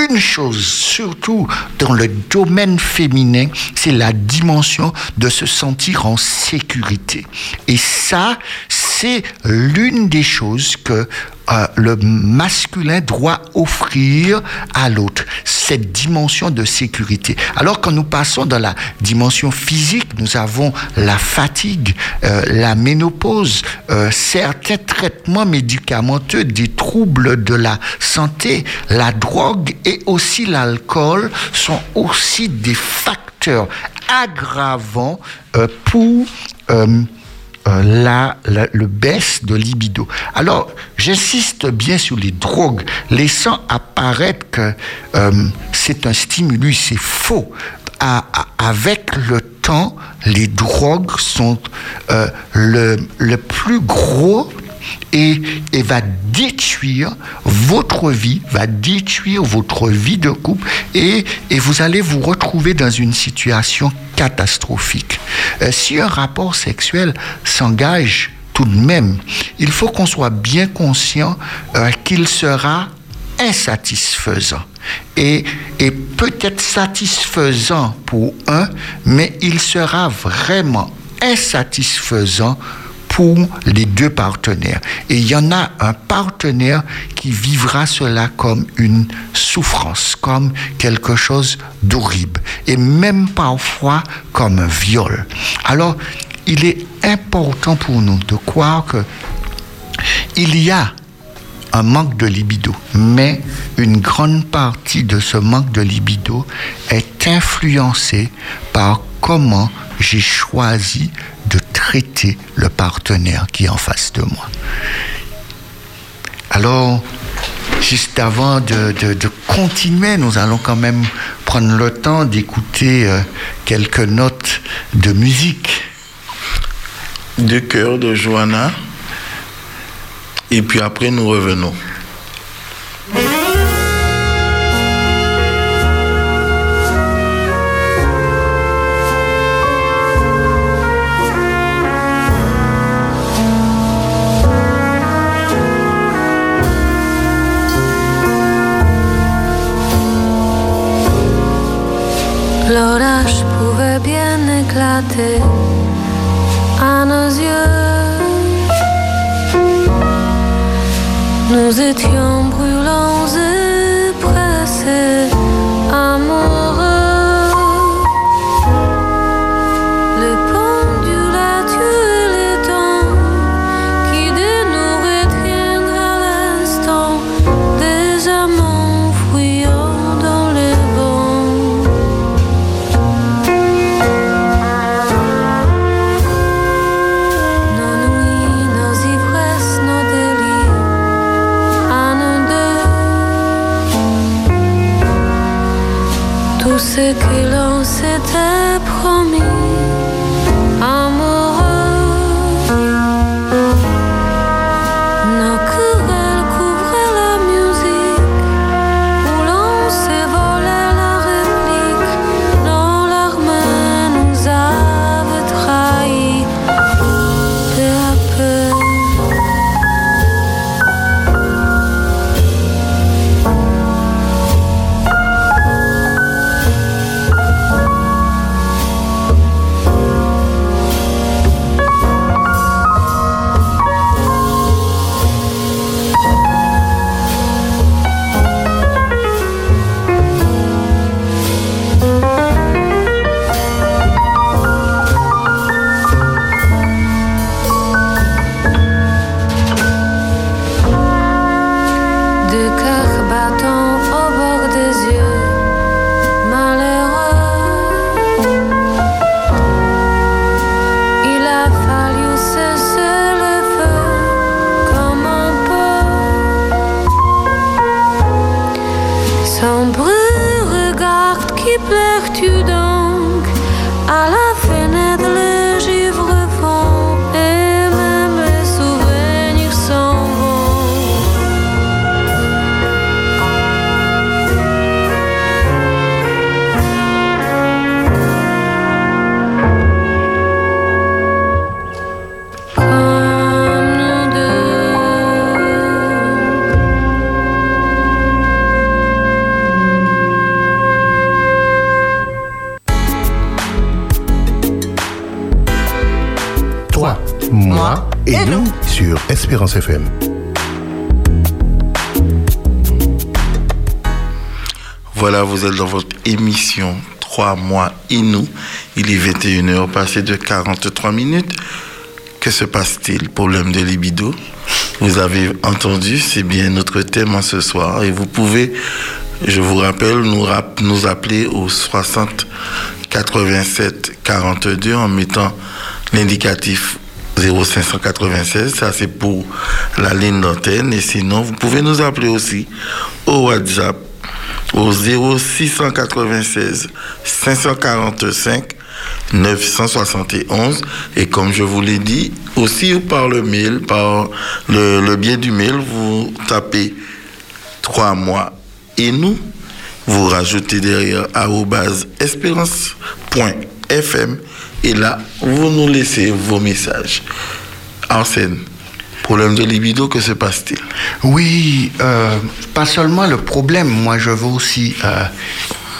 une chose, surtout dans le domaine féminin, c'est la dimension de se sentir en sécurité. Et ça, c'est l'une des choses que euh, le masculin doit offrir à l'autre, cette dimension de sécurité. Alors quand nous passons dans la dimension physique, nous avons la fatigue, euh, la ménopause, euh, certains traitements médicamenteux, des troubles de la santé, la drogue et aussi l'alcool sont aussi des facteurs aggravants pour euh, la, le baisse de libido. Alors, j'insiste bien sur les drogues, laissant apparaître que euh, c'est un stimulus, c'est faux. avec le temps, les drogues sont euh, le, le plus gros et, va détruire votre vie, va détruire votre vie de couple et, et vous allez vous retrouver dans une situation catastrophique. Euh, si un rapport sexuel s'engage tout de même, il faut qu'on soit bien conscient euh, qu'il sera insatisfaisant. Et, et peut-être satisfaisant pour un, mais il sera vraiment insatisfaisant pour les deux partenaires. Et il y en a un partenaire qui vivra cela comme une souffrance, comme quelque chose d'horrible, et même parfois comme un viol. Alors, il est important pour nous de croire que il y a un manque de libido, mais une grande partie de ce manque de libido est influencée par comment j'ai choisi de traiter le partenaire qui est en face de moi. Alors, juste avant de, continuer, nous allons quand même prendre le temps d'écouter euh, quelques notes de musique. de cœur de Johanna. Et puis après, nous revenons. L'orage pouvait bien éclater Nous étions brûlants Voilà, vous êtes dans votre émission 3 mois et nous. Il est 21h, passé de 43 minutes. Que se passe-t-il? Problème de libido? Vous avez entendu, c'est bien notre thème en ce soir. Et vous pouvez, je vous rappelle, nous, nous appeler au 60 87 42 en mettant l'indicatif 0596. Ça, c'est pour la ligne d'antenne. Et sinon, vous pouvez nous appeler aussi au WhatsApp au 0696 545 971 et comme je vous l'ai dit aussi par le mail par le, biais du mail vous tapez trois mois et nous vous rajoutez derrière arobase espérance.fm et là vous nous laissez vos messages. Arsène problème de libido que se passe-t-il? Oui, euh, pas seulement le problème, moi je veux aussi euh,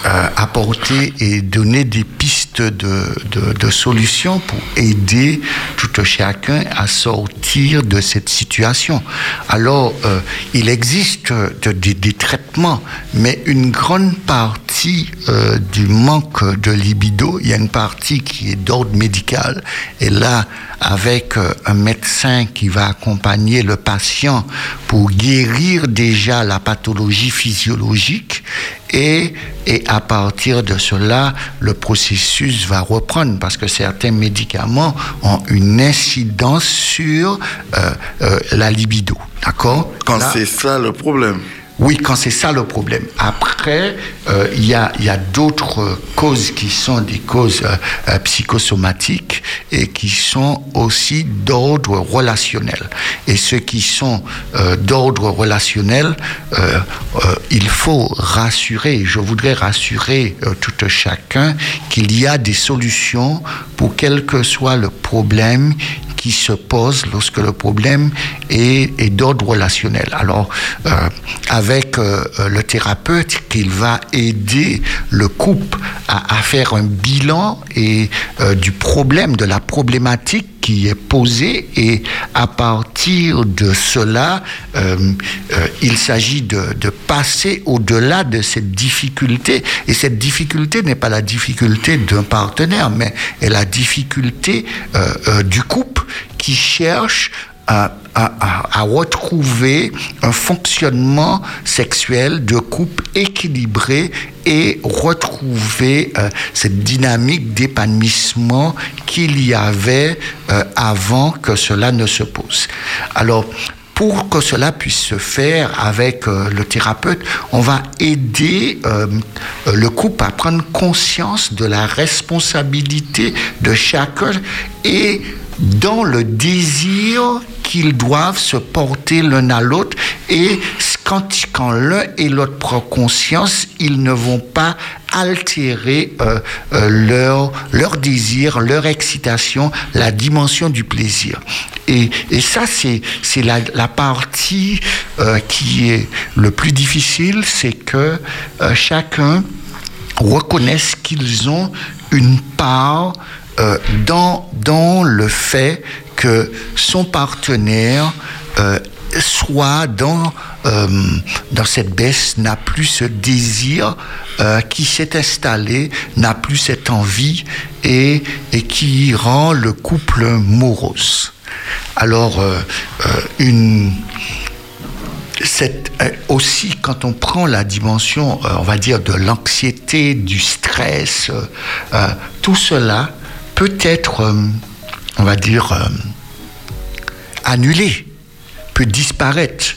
euh, apporter et donner des pistes de, solutions pour aider tout chacun à sortir de cette situation. Alors, euh, il existe de- des- des traitements, mais une grande partie euh, du manque de libido, il y a une partie qui est d'ordre médical, et là, avec euh, un médecin qui va accompagner le patient pour guérir déjà la pathologie physiologique et, et à partir de cela, le processus va reprendre parce que certains médicaments ont une incidence sur euh, euh, la libido. D'accord? Quand c'est ça le problème Oui, quand c'est ça le problème. Après, euh, il y a, d'autres causes qui sont des causes euh, euh, psychosomatiques et qui sont aussi d'ordre relationnel. Et ceux qui sont d'ordre relationnel, il faut rassurer, je voudrais rassurer tout un chacun qu'il y a des solutions pour quel que soit le problème qui se pose lorsque le problème est, d'ordre relationnel. Alors, euh, avec euh, euh, le thérapeute, qu'il va aider le couple à, faire un bilan et du problème, de la problématique qui est posée et à partir de cela, euh, euh, il s'agit de, passer au-delà de cette difficulté. Et cette difficulté n'est pas la difficulté d'un partenaire, mais est la difficulté euh, du couple qui cherche à, retrouver un fonctionnement sexuel de couple équilibré et retrouver euh, cette dynamique d'épanouissement qu'il y avait euh, avant que cela ne se pose. Alors, pour que cela puisse se faire avec euh, le thérapeute, on va aider le couple à prendre conscience de la responsabilité de chacun et dans le désir qu'ils doivent se porter l'un à l'autre et quand, l'un et l'autre prend conscience, ils ne vont pas altérer euh, euh, leur, désir, leur excitation, la dimension du plaisir. Et, ça, c'est la, partie euh, qui est le plus difficile, c'est que chacun reconnaisse qu'ils ont une part euh, dans, dans le fait que son partenaire euh, soit dans, euh, dans cette baisse, n'a plus ce désir qui s'est installé, n'a plus cette envie et, et qui rend le couple morose. Alors, une, cette, aussi, quand on prend la dimension, on va dire, de l'anxiété, du stress, tout cela peut être, euh, on va dire, euh, annulé, peut disparaître.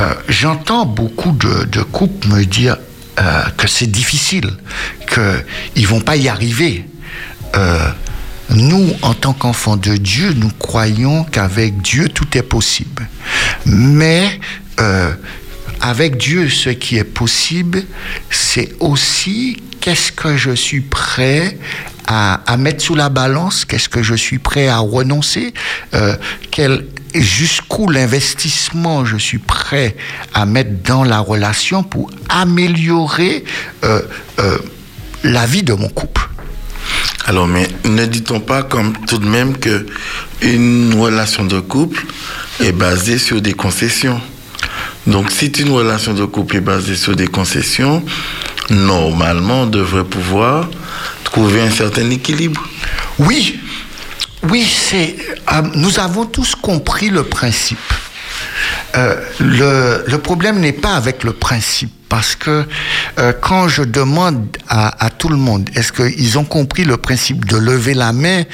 Euh, J'entends beaucoup de, de couples me dire euh, que c'est difficile, qu'ils vont pas y arriver. Nous, en tant qu'enfants de Dieu, nous croyons qu'avec Dieu, tout est possible. Mais avec Dieu, ce qui est possible, c'est aussi qu'est-ce que je suis prêt à, mettre sous la balance, qu'est-ce que je suis prêt à renoncer, euh, jusqu'où l'investissement je suis prêt à mettre dans la relation pour améliorer euh, euh, la vie de mon couple. Alors, mais ne dit-on pas comme tout de même que une relation de couple est basée sur des concessions? Donc, si une relation de couple est basée sur des concessions, normalement, on devrait pouvoir trouver un certain équilibre. Oui, oui, c'est. euh, nous avons tous compris le principe. Euh, le, le problème n'est pas avec le principe, parce que euh, quand je demande à, tout le monde, est-ce qu'ils ont compris le principe de lever la main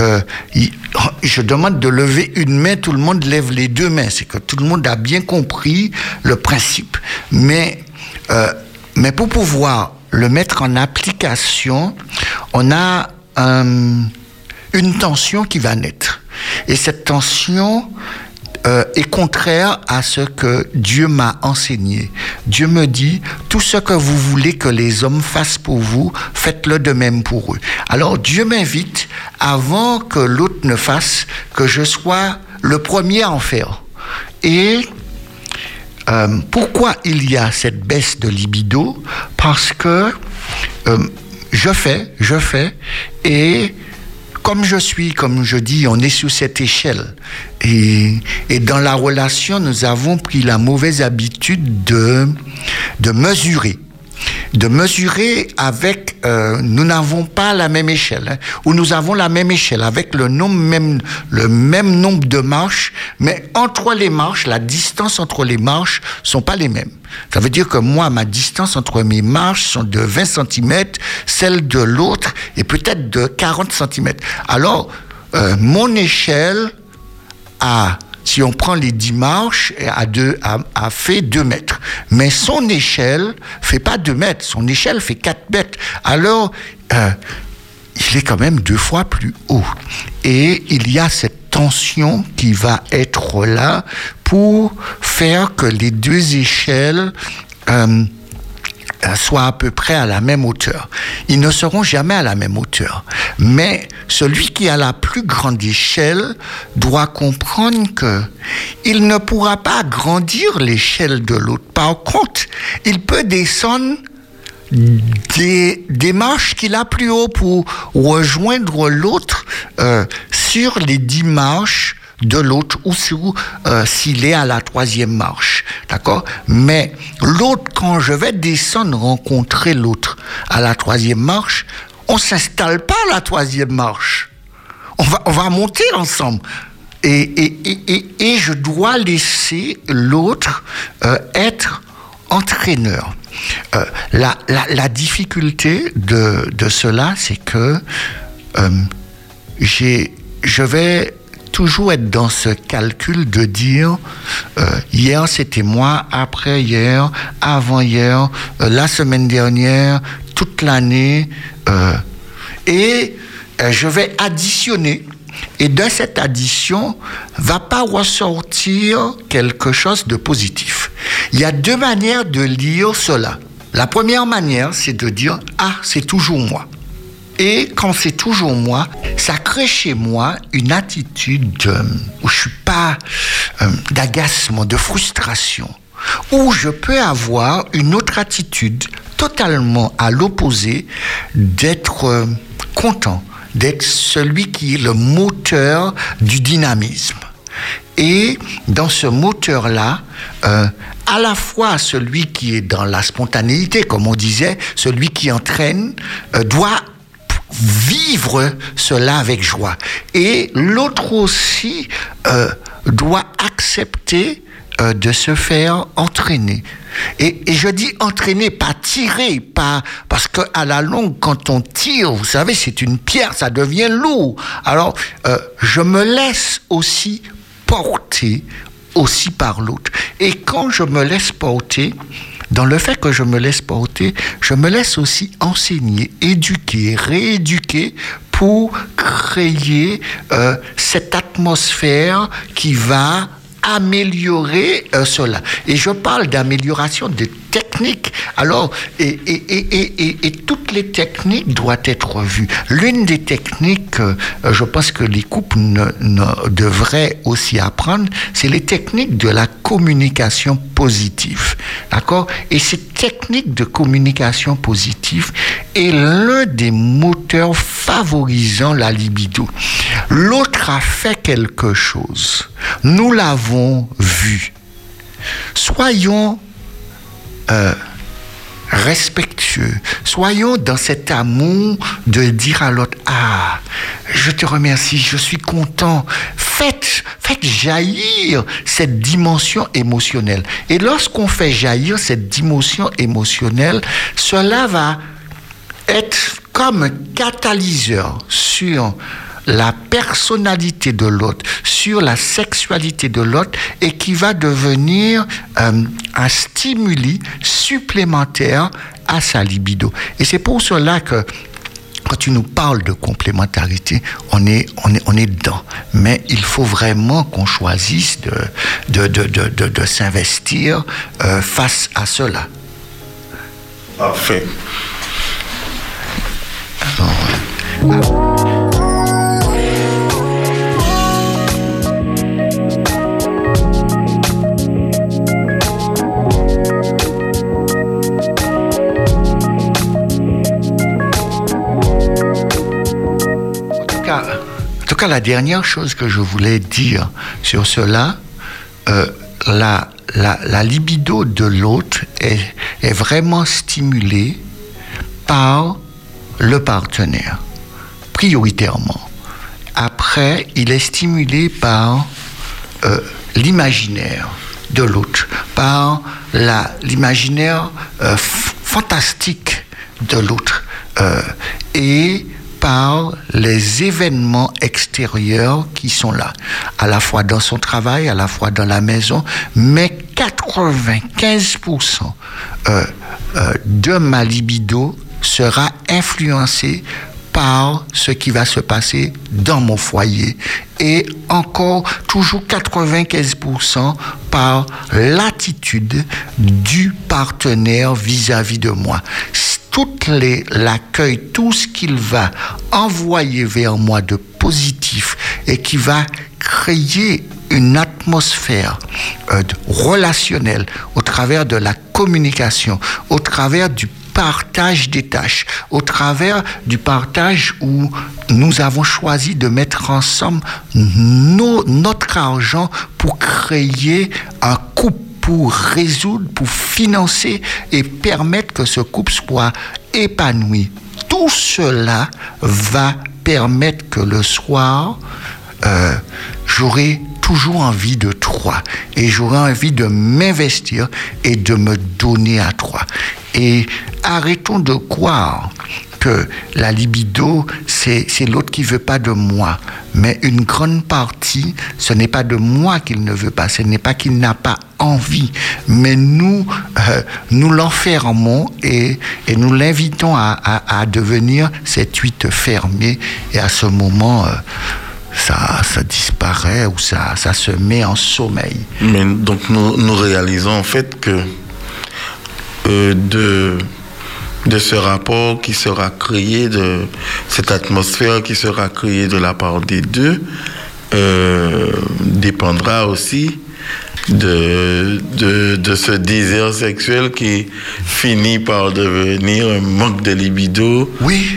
euh, Je demande de lever une main, tout le monde lève les deux mains. C'est que tout le monde a bien compris le principe. Mais, euh, mais pour pouvoir le mettre en application, on a un une tension qui va naître. Et cette tension euh, est contraire à ce que Dieu m'a enseigné. Dieu me dit, tout ce que vous voulez que les hommes fassent pour vous, faites-le de même pour eux. Alors Dieu m'invite, avant que l'autre ne fasse, que je sois le premier à en faire. Et euh, pourquoi il y a cette baisse de libido? Parce que euh, je fais, je fais, et comme je suis, comme je dis, on est sur cette échelle. Et, dans la relation, nous avons pris la mauvaise habitude de, de mesurer de mesurer avec, euh, nous n'avons pas la même échelle, hein, ou nous avons la même échelle avec le, nombre même, le même nombre de marches, mais entre les marches, la distance entre les marches sont pas les mêmes. Ça veut dire que moi, ma distance entre mes marches sont de 20 cm, celle de l'autre est peut-être de 40 cm. Alors, euh, mon échelle si on prend les 10 marches, a, deux, fait 2 mètres. Mais son échelle fait pas 2 mètres, son échelle fait 4 mètres. Alors, euh, il est quand même deux fois plus haut. Et il y a cette tension qui va être là pour faire que les deux échelles euh, soient à peu près à la même hauteur. Ils ne seront jamais à la même hauteur. Mais celui qui a la plus grande échelle doit comprendre que il ne pourra pas grandir l'échelle de l'autre. Par contre, il peut descendre des, des marches qu'il a plus haut pour rejoindre l'autre euh, sur les dix marches de l'autre ou euh, s'il est à la troisième marche. D'accord? Mais l'autre, quand je vais descendre rencontrer l'autre à la troisième marche, on s'installe pas à la troisième marche. On va, on va monter ensemble. Et, et, et, et, je dois laisser l'autre euh, être entraîneur. Euh, la, la, difficulté de, de cela, c'est que euh, je vais toujours être dans ce calcul de dire euh, hier c'était moi, après hier, avant hier, euh, la semaine dernière, toute l'année, euh, et je vais additionner. Et de cette addition va pas ressortir quelque chose de positif. Il y a deux manières de lire cela. La première manière, c'est de dire ah c'est toujours moi. Et quand c'est toujours moi, ça crée chez moi une attitude où je suis pas euh, d'agacement, de frustration, où je peux avoir une autre attitude totalement à l'opposé d'être euh, content, d'être celui qui est le moteur du dynamisme. Et dans ce moteur-là, euh, à la fois celui qui est dans la spontanéité, comme on disait, celui qui entraîne, doit vivre cela avec joie. Et l'autre aussi euh, doit accepter euh, de se faire entraîner. Et, je dis entraîner, pas tirer, pas parce que à la longue, quand on tire, vous savez, c'est une pierre, ça devient lourd. Alors, euh, je me laisse aussi porter aussi par l'autre. Et quand je me laisse porter, dans le fait que je me laisse porter, je me laisse aussi enseigner, éduquer, rééduquer pour créer euh, cette atmosphère qui va améliorer euh, cela. Et je parle d'amélioration des techniques. Alors, et, et, et, et, toutes les techniques doivent être vues. L'une des techniques, euh, je pense que les couples ne, devraient aussi apprendre, c'est les techniques de la communication positive. D'accord? Et cette technique de communication positive est l'un des moteurs favorisant la libido. L'autre a fait quelque chose. Nous l'avons vu. Soyons euh, respectueux. Soyons dans cet amour de dire à l'autre, ah, je te remercie, je suis content. Faites, faites jaillir cette dimension émotionnelle. Et lorsqu'on fait jaillir cette dimension émotionnelle, cela va être comme un catalyseur sur la personnalité de l'autre, sur la sexualité de l'autre et qui va devenir euh, un stimuli supplémentaire à sa libido. Et c'est pour cela que quand tu nous parles de complémentarité, on est, on est, on est dedans. Mais il faut vraiment qu'on choisisse de, de, de, de, de, de s'investir euh, face à cela. Parfait. Alors, la dernière chose que je voulais dire sur cela, euh, la, la, la, libido de l'autre est, vraiment stimulée par le partenaire, prioritairement. Après, il est stimulé par euh, l'imaginaire de l'autre, par l'imaginaire euh, fantastique de l'autre. et par les événements extérieurs qui sont là, à la fois dans son travail, à la fois dans la maison, mais 95% euh, euh, de ma libido sera influencé par ce qui va se passer dans mon foyer et encore toujours 95% par l'attitude du partenaire vis-à-vis de moi. Tout les, l'accueil, tout ce qu'il va envoyer vers moi de positif et qui va créer une atmosphère euh, relationnelle au travers de la communication, au travers du partage des tâches, au travers du partage où nous avons choisi de mettre ensemble nos, notre argent pour créer un couple pour résoudre, pour financer et permettre que ce couple soit épanoui. Tout cela va permettre que le soir, euh, j'aurai toujours envie de toi et j'aurai envie de m'investir et de me donner à toi. Et arrêtons de croire que la libido, c'est l'autre qui veut pas de moi. Mais une grande partie, ce n'est pas de moi qu'il ne veut pas, ce n'est pas qu'il n'a pas envie, mais nous, euh, nous l'enfermons et, et nous l'invitons à, à, devenir cette huître fermée. Et à ce moment, euh, ça, ça disparaît ou ça, ça se met en sommeil. Mais donc nous, nous réalisons en fait que euh, de, de ce rapport qui sera créé, de cette atmosphère qui sera créée de la part des deux, euh, dépendra aussi de, de, de, ce désir sexuel qui finit par devenir un manque de libido. Oui.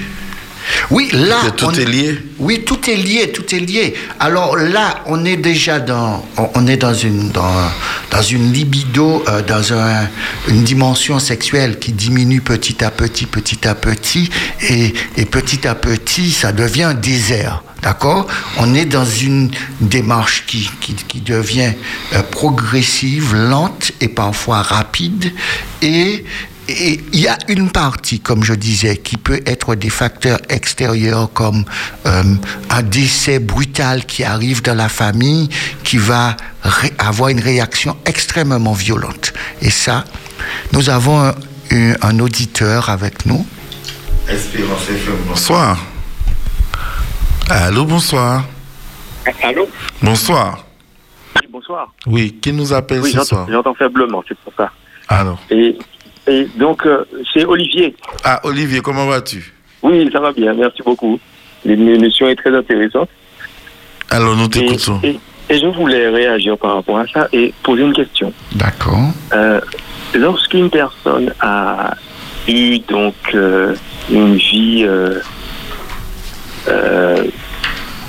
Oui, là. Que tout on, est lié. Oui, tout est lié, tout est lié. Alors là, on est déjà dans, on est dans une, dans, dans une libido, euh, dans un, une dimension sexuelle qui diminue petit à petit, petit à petit, et, et petit à petit, ça devient un désert. D'accord? On est dans une démarche qui, qui, qui devient euh, progressive, lente et parfois rapide, et et il y a une partie, comme je disais, qui peut être des facteurs extérieurs comme euh, un décès brutal qui arrive dans la famille, qui va avoir une réaction extrêmement violente. Et ça, nous avons un, un auditeur avec nous. Espérance FM, bonsoir. Allô, bonsoir. Allô? Bonsoir. Oui, bonsoir. Oui, qui nous appelle oui, ce soir? J'entends faiblement, c'est pour ça. Alors. Et et donc, euh, c'est Olivier. Ah, Olivier, comment vas-tu? Oui, ça va bien, merci beaucoup. L'émission est très intéressante. Alors, nous t'écoutons. Et, et, et, je voulais réagir par rapport à ça et poser une question. D'accord. Euh, Lorsqu'une personne a eu donc euh, une vie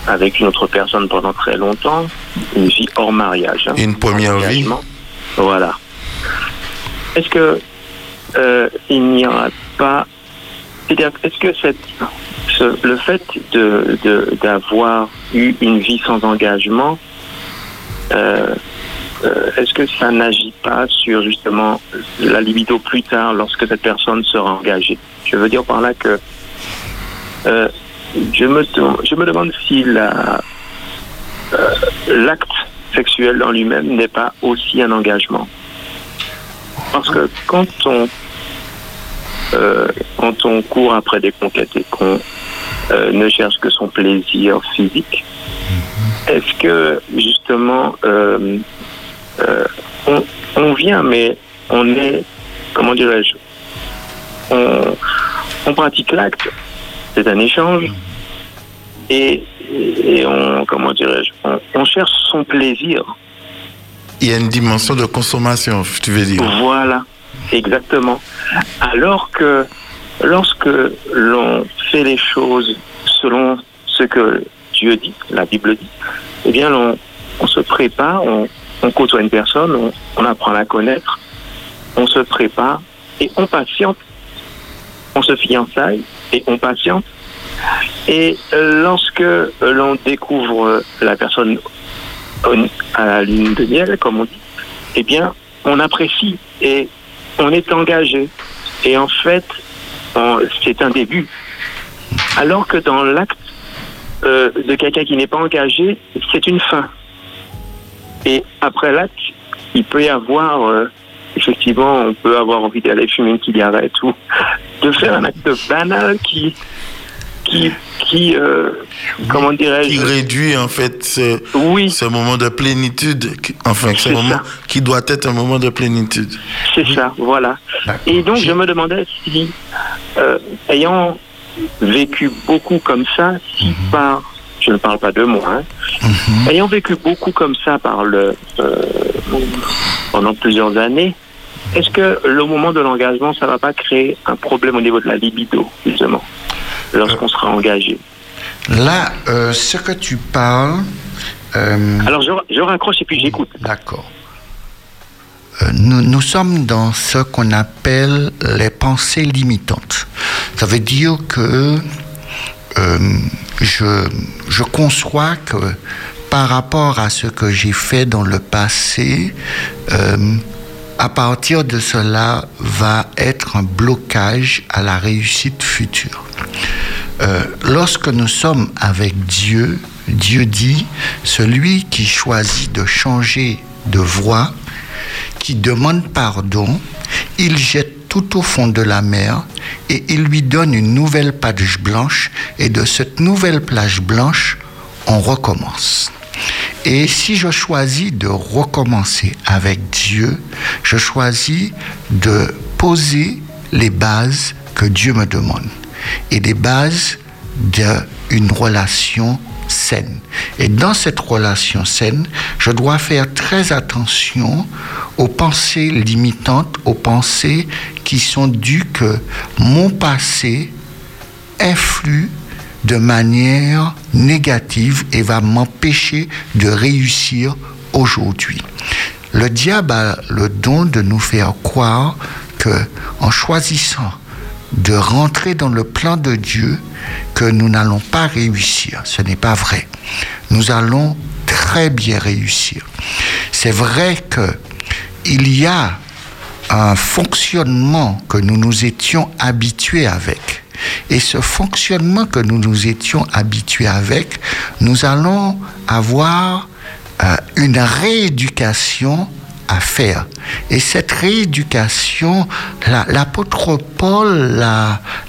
avec une autre personne pendant très longtemps, une vie hors mariage. Hein, une première vie. Voilà. Est-ce que euh, il n'y aura pas. C'est-à-dire, est-ce que le fait d'avoir eu une vie sans engagement, euh, euh, est-ce que ça n'agit pas sur justement la libido plus tard lorsque cette personne sera engagée? Je veux dire par là que je, me, je me demande si la, l'acte sexuel en lui-même n'est pas aussi un engagement. Parce que quand on, euh, quand on court après des conquêtes et qu'on euh, ne cherche que son plaisir physique, est-ce que justement euh, on, on, vient, mais on est, comment dirais-je, on, on pratique l'acte, c'est un échange, et, et on, comment dirais-je, on, on cherche son plaisir. Il y a une dimension de consommation, tu veux dire. Voilà, exactement. Alors que lorsque l'on fait les choses selon ce que Dieu dit, la Bible dit, eh bien, on, se prépare, on, côtoie une personne, on, on apprend à la connaître, on se prépare et on patiente. On se fiançaille et on patiente. Et lorsque l'on découvre la personne à la ligne de miel, comme on dit, eh bien, on apprécie et on est engagé. Et en fait, c'est un début. Alors que dans l'acte euh, de quelqu'un qui n'est pas engagé, c'est une fin. Et après l'acte, il peut y avoir, euh, effectivement, on peut avoir envie d'aller fumer une cigarette ou de faire un acte banal qui, qui, qui euh, comment Qui dirais-je, réduit en fait ce, oui, ce moment de plénitude, qui- enfin ce moment ça. qui doit être un moment de plénitude. c'est ça, voilà. Et donc, je me demandais si, euh, ayant vécu beaucoup comme ça, si par, je ne parle pas de moi, hein, ayant vécu beaucoup comme ça par le, euh, pendant plusieurs années, est-ce que le moment de l'engagement, ça va pas créer un problème au niveau de la libido, justement, lorsqu'on sera engagé? Là, euh, ce que tu parles. euh, Alors, je, je raccroche et puis j'écoute. D'accord. Euh, Nous, nous sommes dans ce qu'on appelle les pensées limitantes. Ça veut dire que je, je conçois que par rapport à ce que j'ai fait dans le passé, à partir de cela va être un blocage à la réussite future. Euh, lorsque nous sommes avec Dieu, Dieu dit, celui qui choisit de changer de voie, qui demande pardon, il jette tout au fond de la mer et il lui donne une nouvelle page blanche et de cette nouvelle plage blanche, on recommence. Et si je choisis de recommencer avec Dieu, je choisis de poser les bases que Dieu me demande et les bases d'une relation saine. Et dans cette relation saine, je dois faire très attention aux pensées limitantes, aux pensées qui sont dues que mon passé influe de manière négative et va m'empêcher de réussir aujourd'hui. Le diable a le don de nous faire croire que en choisissant de rentrer dans le plan de Dieu, que nous n'allons pas réussir. Ce n'est pas vrai. Nous allons très bien réussir. C'est vrai que il y a un fonctionnement que nous nous étions habitués avec. Et ce fonctionnement que nous nous étions habitués avec, nous allons avoir euh, une rééducation à faire. Et cette rééducation, la- l'apôtre Paul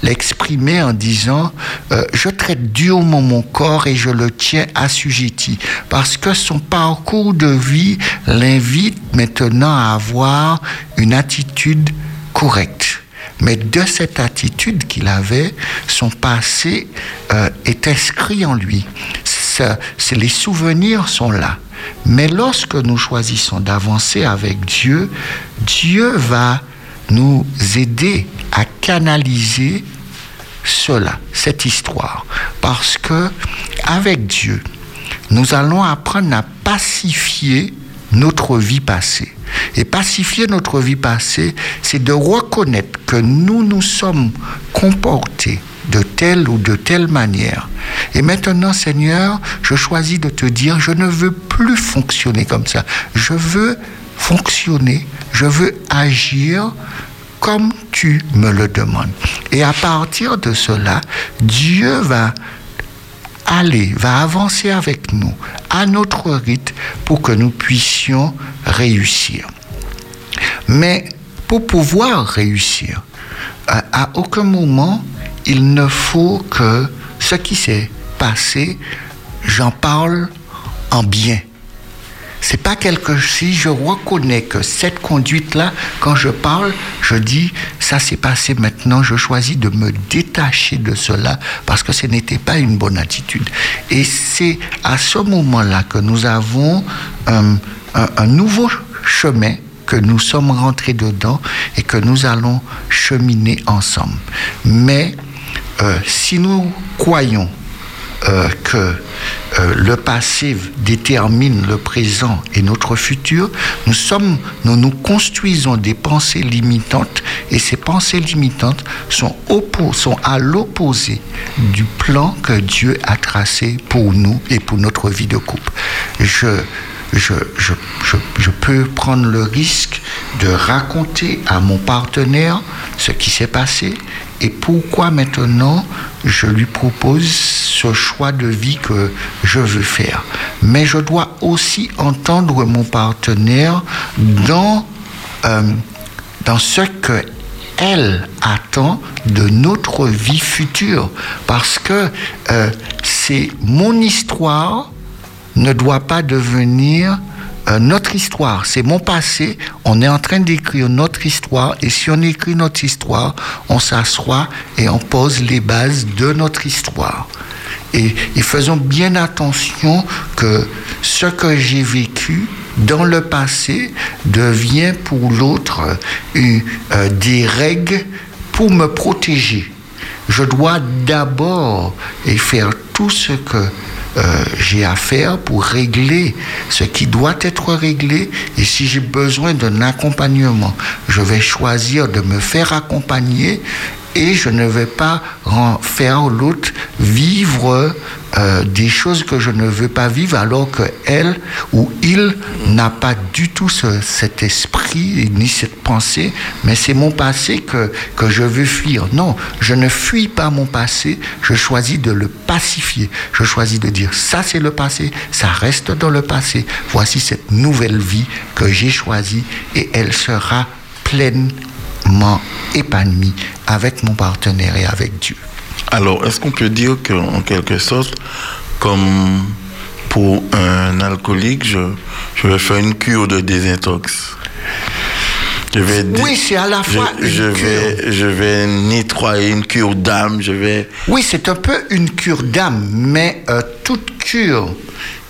exprimé en disant, euh, je traite durement mon corps et je le tiens assujetti, parce que son parcours de vie l'invite maintenant à avoir une attitude correcte. Mais de cette attitude qu'il avait, son passé euh, est inscrit en lui. Ça- les souvenirs sont là. Mais lorsque nous choisissons d'avancer avec Dieu, Dieu va nous aider à canaliser cela, cette histoire. Parce que avec Dieu, nous allons apprendre à pacifier notre vie passée. Et pacifier notre vie passée, c'est de reconnaître que nous nous sommes comportés de telle ou de telle manière. Et maintenant, Seigneur, je choisis de te dire, je ne veux plus fonctionner comme ça. Je veux fonctionner, je veux agir comme tu me le demandes. Et à partir de cela, Dieu va aller, va avancer avec nous à notre rythme pour que nous puissions réussir. Mais pour pouvoir réussir, à, à aucun moment, il ne faut que ce qui s'est passé, j'en parle en bien. C'est pas quelque si je reconnais que cette conduite-là, quand je parle, je dis ça s'est passé maintenant, je choisis de me détacher de cela parce que ce n'était pas une bonne attitude. Et c'est à ce moment-là que nous avons un, un- un nouveau chemin que nous sommes rentrés dedans et que nous allons cheminer ensemble. Mais euh, si nous croyons euh, que euh, le passé détermine le présent et notre futur, nous sommes, nous nous construisons des pensées limitantes et ces pensées limitantes sont, sont à l'opposé du plan que Dieu a tracé pour nous et pour notre vie de couple. Je, je, je, je, je peux prendre le risque de raconter à mon partenaire ce qui s'est passé et pourquoi maintenant je lui propose ce choix de vie que je veux faire. Mais je dois aussi entendre mon partenaire dans, euh, ce que elle attend de notre vie future. Parce que euh, mon histoire ne doit pas devenir euh, notre histoire, c'est mon passé. On est en train d'écrire notre histoire. Et si on écrit notre histoire, on s'assoit et on pose les bases de notre histoire. Et, et faisons bien attention que ce que j'ai vécu dans le passé devient pour l'autre euh, euh, des règles pour me protéger. Je dois d'abord faire tout ce que euh, j'ai à faire pour régler ce qui doit être réglé. Et si j'ai besoin d'un accompagnement, je vais choisir de me faire accompagner et je ne vais pas faire l'autre vivre euh, des choses que je ne veux pas vivre alors que elle ou il n'a pas du tout cet esprit ni cette pensée, mais c'est mon passé que, que je veux fuir. Non, je ne fuis pas mon passé, je choisis de le pacifier. Je choisis de dire ça c'est le passé, ça reste dans le passé. Voici cette nouvelle vie que j'ai choisie et elle sera pleine épanoui avec mon partenaire et avec Dieu. Alors, est-ce qu'on peut dire qu'en quelque sorte, comme pour un alcoolique, je, je vais faire une cure de désintox? Je vais oui, c'est à la fois je, je vais, je vais nettoyer une cure d'âme. Je vais. Oui, c'est un peu une cure d'âme, mais euh, toute cure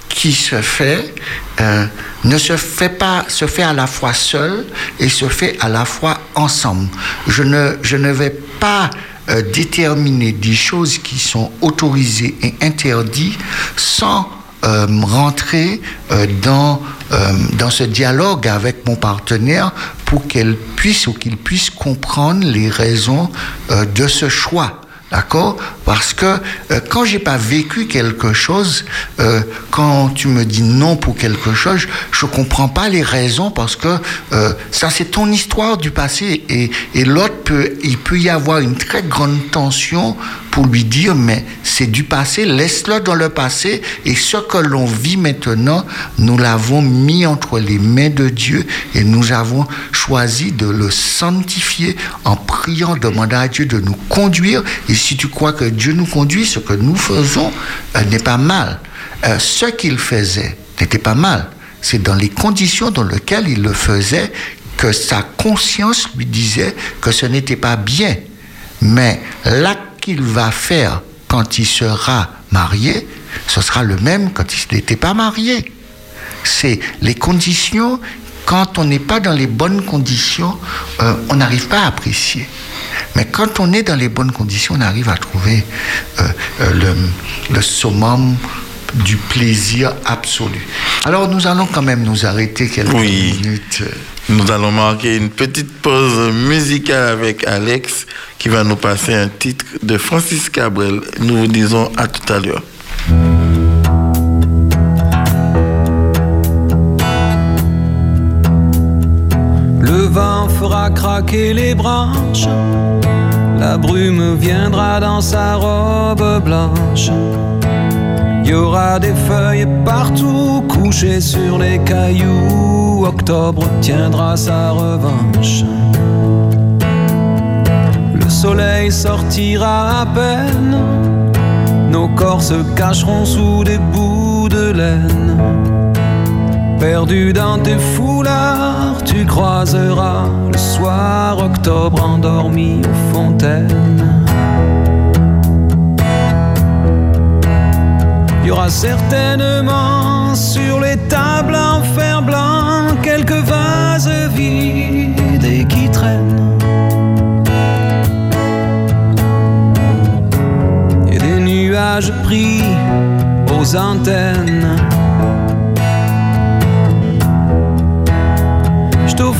qui se fait euh, ne se fait pas, se fait à la fois seul et se fait à la fois ensemble. Je ne, je ne vais pas euh, déterminer des choses qui sont autorisées et interdites sans euh, rentrer dans, dans ce dialogue avec mon partenaire pour qu'elle puisse ou qu'il puisse comprendre les raisons de ce choix. D'accord? Parce que euh, quand j'ai pas vécu quelque chose, euh, quand tu me dis non pour quelque chose, je comprends pas les raisons parce que euh, ça c'est ton histoire du passé et, et l'autre peut, il peut y avoir une très grande tension pour lui dire mais c'est du passé, laisse-le dans le passé et ce que l'on vit maintenant, nous l'avons mis entre les mains de Dieu et nous avons choisi de le sanctifier en priant, demandant à Dieu de nous conduire et si tu crois que Dieu nous conduit, ce que nous faisons euh, n'est pas mal. Euh, ce qu'il faisait n'était pas mal. C'est dans les conditions dans lesquelles il le faisait que sa conscience lui disait que ce n'était pas bien. Mais l'acte qu'il va faire quand il sera marié, ce sera le même quand il n'était pas marié. C'est les conditions, quand on n'est pas dans les bonnes conditions, euh, on n'arrive pas à apprécier. Mais quand on est dans les bonnes conditions, on arrive à trouver euh, euh, le, le summum du plaisir absolu. Alors nous allons quand même nous arrêter quelques minutes. Nous allons marquer une petite pause musicale avec Alex qui va nous passer un titre de Francis Cabrel. Nous vous disons à tout à l'heure. Vent fera craquer les branches la brume viendra dans sa robe blanche. Il y aura des feuilles partout couchées sur les cailloux. Octobre tiendra sa revanche. Le soleil sortira à peine. Nos corps se cacheront sous des bouts de laine. Perdu dans tes foulards, tu croiseras le soir octobre endormi aux fontaines. Il y aura certainement sur les tables en fer blanc quelques vases vides et qui traînent. Et des nuages pris aux antennes.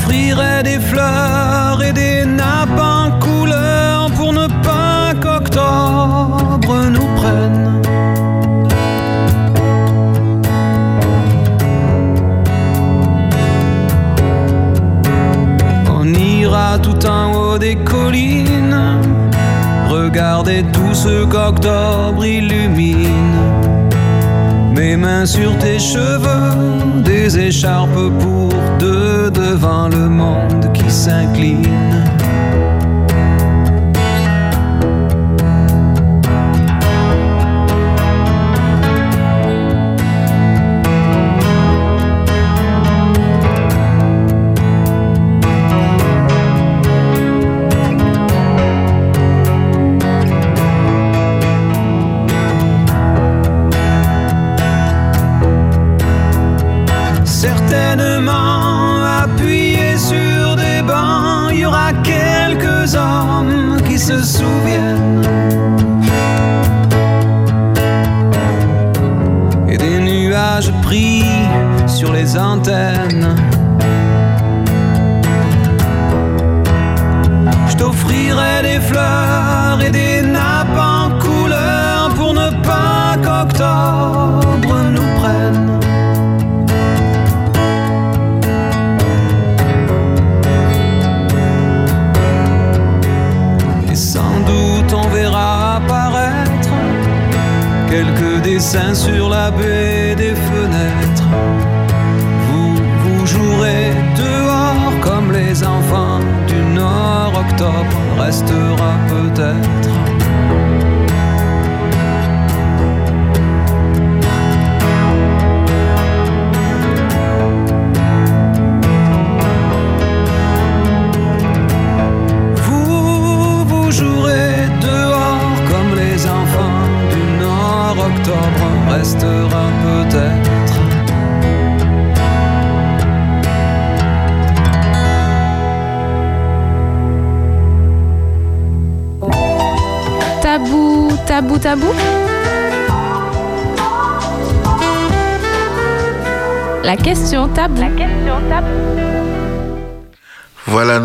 T'offrirai des fleurs et des nappes en couleur pour ne pas qu'octobre nous prenne. On ira tout en haut des collines, regarder tout ce qu'octobre illumine. Mes mains sur tes cheveux, des écharpes pour deux devant le monde qui s'incline.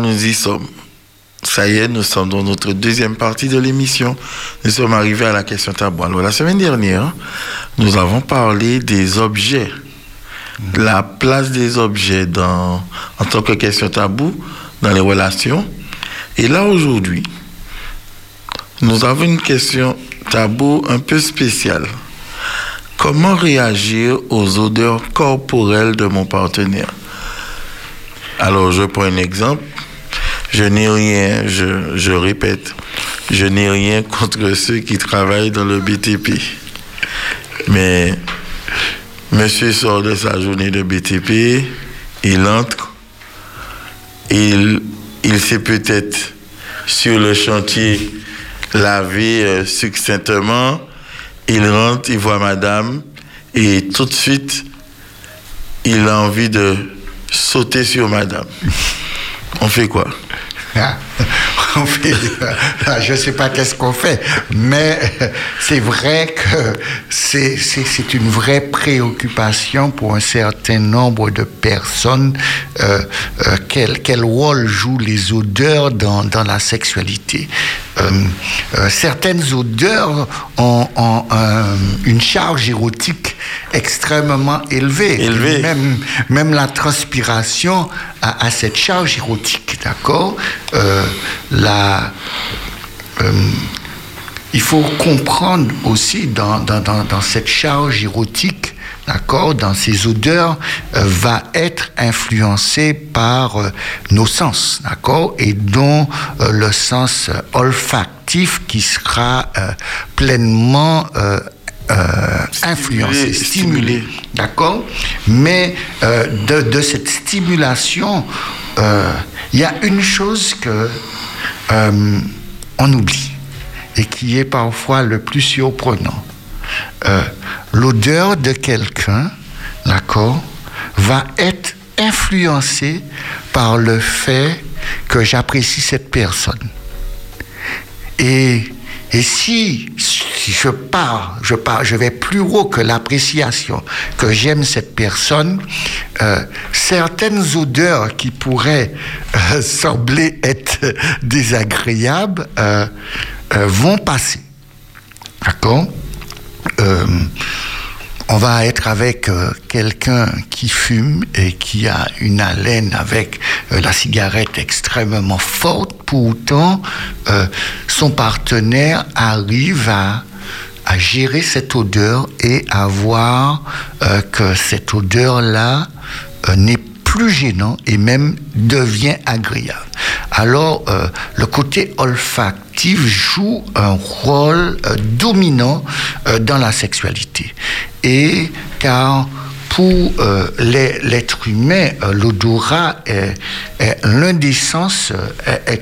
Nous y sommes. Ça y est, nous sommes dans notre deuxième partie de l'émission. Nous sommes arrivés à la question tabou. Alors, la semaine dernière, nous avons parlé des objets, la place des objets dans, en tant que question tabou dans les relations. Et là, aujourd'hui, nous avons une question tabou un peu spéciale. Comment réagir aux odeurs corporelles de mon partenaire? Alors, je prends un exemple. Je n'ai rien, je, je répète, je n'ai rien contre ceux qui travaillent dans le BTP. Mais monsieur sort de sa journée de BTP, il entre, il, il s'est peut-être sur le chantier lavé euh, succinctement, il rentre, il voit madame, et tout de suite, il a envie de sauter sur madame. On fait quoi? On fait, je ne sais pas qu'est-ce qu'on fait, mais c'est vrai que c'est, une vraie préoccupation pour un certain nombre de personnes. Euh, euh, quel, quel rôle jouent les odeurs dans, dans la sexualité Euh, euh, Certaines odeurs ont, ont, euh, une charge érotique extrêmement élevée. Même, même la transpiration a, a cette charge érotique, d'accord? Euh, la, euh, il faut comprendre aussi dans, dans, dans, dans cette charge érotique, d'accord, dans ces odeurs, euh, va être influencé par euh, nos sens, d'accord, et dont euh, le sens olfactif qui sera euh, pleinement euh, euh, influencé, stimulé, d'accord Mais euh, de, de cette stimulation, euh, il y a une chose que euh, on oublie et qui est parfois le plus surprenant. Euh, L'odeur de quelqu'un, d'accord, va être influencée par le fait que j'apprécie cette personne. Et, si, je pars, je pars, je vais plus haut que l'appréciation, que j'aime cette personne, euh, certaines odeurs qui pourraient euh, sembler être désagréables euh, vont passer. D'accord Euh, on va être avec euh, quelqu'un qui fume et qui a une haleine avec euh, la cigarette extrêmement forte. Pourtant, euh, son partenaire arrive à, à gérer cette odeur et à voir que cette odeur-là n'est plus gênant et même devient agréable. Alors, euh, le côté olfactif joue un rôle euh, dominant euh, dans la sexualité. Et car pour l'être humain, l'odorat est, est l'un des sens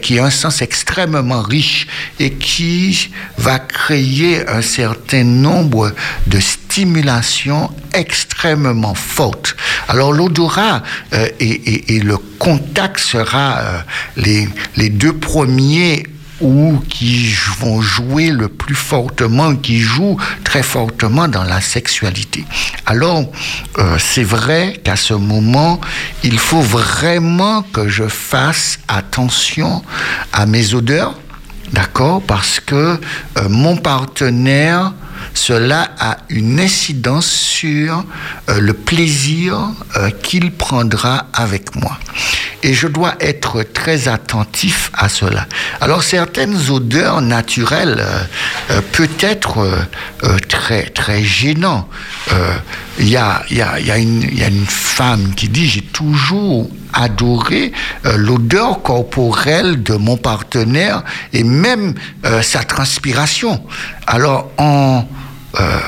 qui a un sens extrêmement riche et qui va créer un certain nombre de stimulations extrêmement fortes. Alors l'odorat euh, et, le contact sera euh, les, deux premiers ou qui vont jouer le plus fortement, qui jouent très fortement dans la sexualité. Alors, euh, c'est vrai qu'à ce moment, il faut vraiment que je fasse attention à mes odeurs, d'accord Parce que mon partenaire, cela a une incidence sur euh, le plaisir euh, qu'il prendra avec moi. Et je dois être très attentif à cela. Alors certaines odeurs naturelles euh, euh, peut être très très Il y, a, y, a, y, a y a une femme qui dit j'ai toujours adoré euh, l'odeur corporelle de mon partenaire et même euh, sa transpiration. Alors en euh,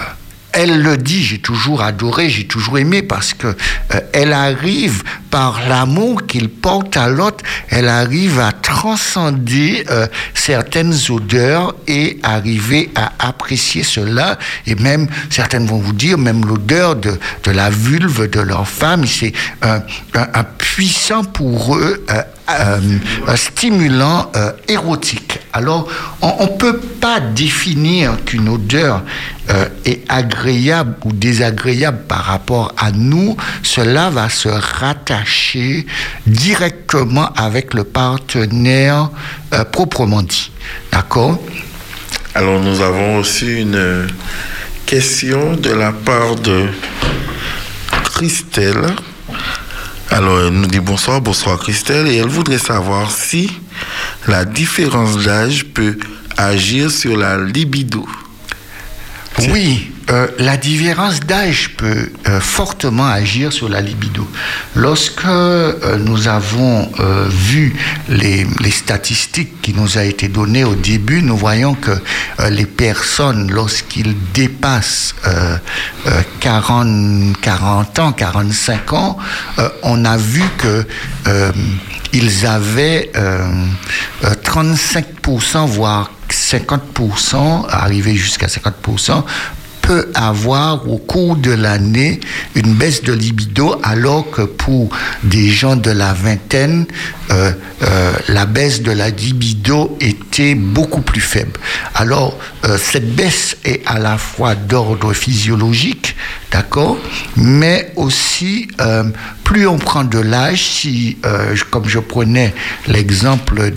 elle le dit, j'ai toujours adoré, j'ai toujours aimé parce que euh, elle arrive par l'amour qu'il porte à l'autre, elle arrive à transcender euh, certaines odeurs et arriver à apprécier cela. Et même certaines vont vous dire, même l'odeur de, de la vulve de leur femme, c'est un, puissant pour eux. Euh, euh, stimulant euh, érotique. Alors, on ne peut pas définir qu'une odeur est agréable ou désagréable par rapport à nous. Cela va se rattacher directement avec le partenaire proprement dit. D'accord? Alors nous avons reçu une question de la part de Christelle. Alors elle nous dit bonsoir, bonsoir Christelle, et elle voudrait savoir si la différence d'âge peut agir sur la libido. Oui, euh, la différence d'âge peut euh, fortement agir sur la libido. Lorsque euh, nous avons vu les, statistiques qui nous a été données au début, nous voyons que les personnes, lorsqu'ils dépassent euh, euh, 40, 40 ans, 45 ans, on a vu que euh, ils avaient euh, euh, 35%, voire 50%, arrivé jusqu'à 50%, peut avoir au cours de l'année une baisse de libido alors que pour des gens de la vingtaine, euh, euh, la baisse de la libido était beaucoup plus faible. Alors euh, cette baisse est à la fois d'ordre physiologique, d'accord, mais aussi plus on prend de l'âge, si, comme je prenais l'exemple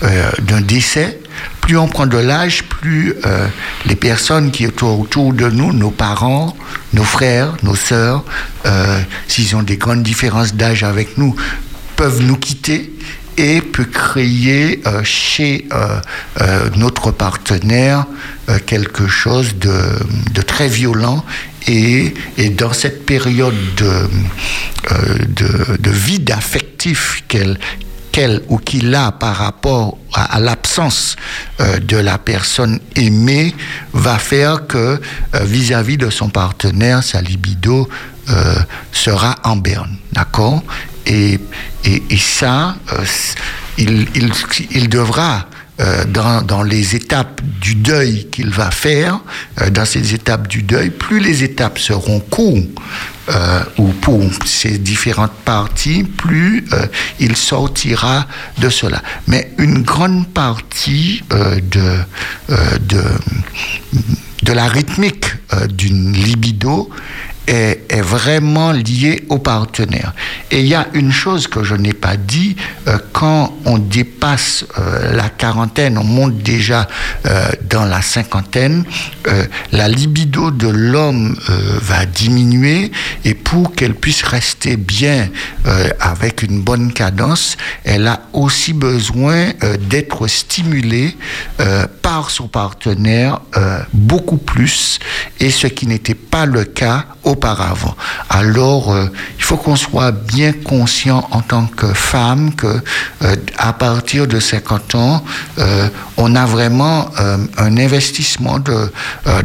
d'un décès, plus on prend de l'âge, plus euh, les personnes qui sont autour de nous, nos parents, nos frères, nos sœurs, euh, s'ils ont des grandes différences d'âge avec nous, peuvent nous quitter et peut créer euh, chez notre partenaire quelque chose de, très violent et, et dans cette période de, de, de vide affectif qu'elle qu'elle ou qu'il a par rapport à, l'absence euh, de la personne aimée va faire que euh, vis-à-vis de son partenaire, sa libido euh, sera en berne, d'accord? Et, et, et ça, il, il, il devra euh, dans, les étapes du deuil qu'il va faire, euh, dans ces étapes du deuil, plus les étapes seront courtes, euh, ou pour ces différentes parties, plus il sortira de cela. Mais une grande partie de, de, de la rythmique d'une libido est, vraiment lié au partenaire. Et il y a une chose que je n'ai pas dit, euh, quand on dépasse euh, la quarantaine, on monte déjà euh, dans la cinquantaine, la libido de l'homme va diminuer et pour qu'elle puisse rester bien avec une bonne cadence, elle a aussi besoin d'être stimulée par son partenaire beaucoup plus et ce qui n'était pas le cas auparavant. Alors, euh, il faut qu'on soit bien conscient en tant que femme que euh, à partir de 50 ans, euh, on a vraiment un investissement de,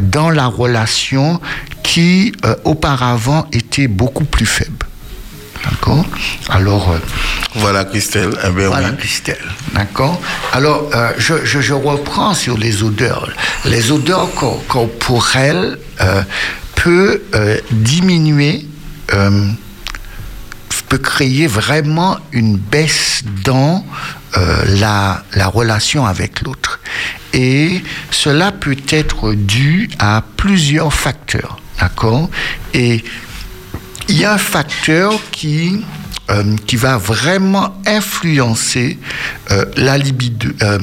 dans la relation qui auparavant était beaucoup plus faible. D'accord? Alors, euh, Voilà, Christelle. Eh voilà, oui. Christelle. D'accord? Alors, euh, je, je- je reprends sur les odeurs. Les odeurs cor- corporelles euh, peut euh, diminuer, euh, peut créer vraiment une baisse dans euh, la, la relation avec l'autre. Et cela peut être dû à plusieurs facteurs. D'accord? Et il y a un facteur qui, euh, qui va vraiment influencer euh, la libido, euh,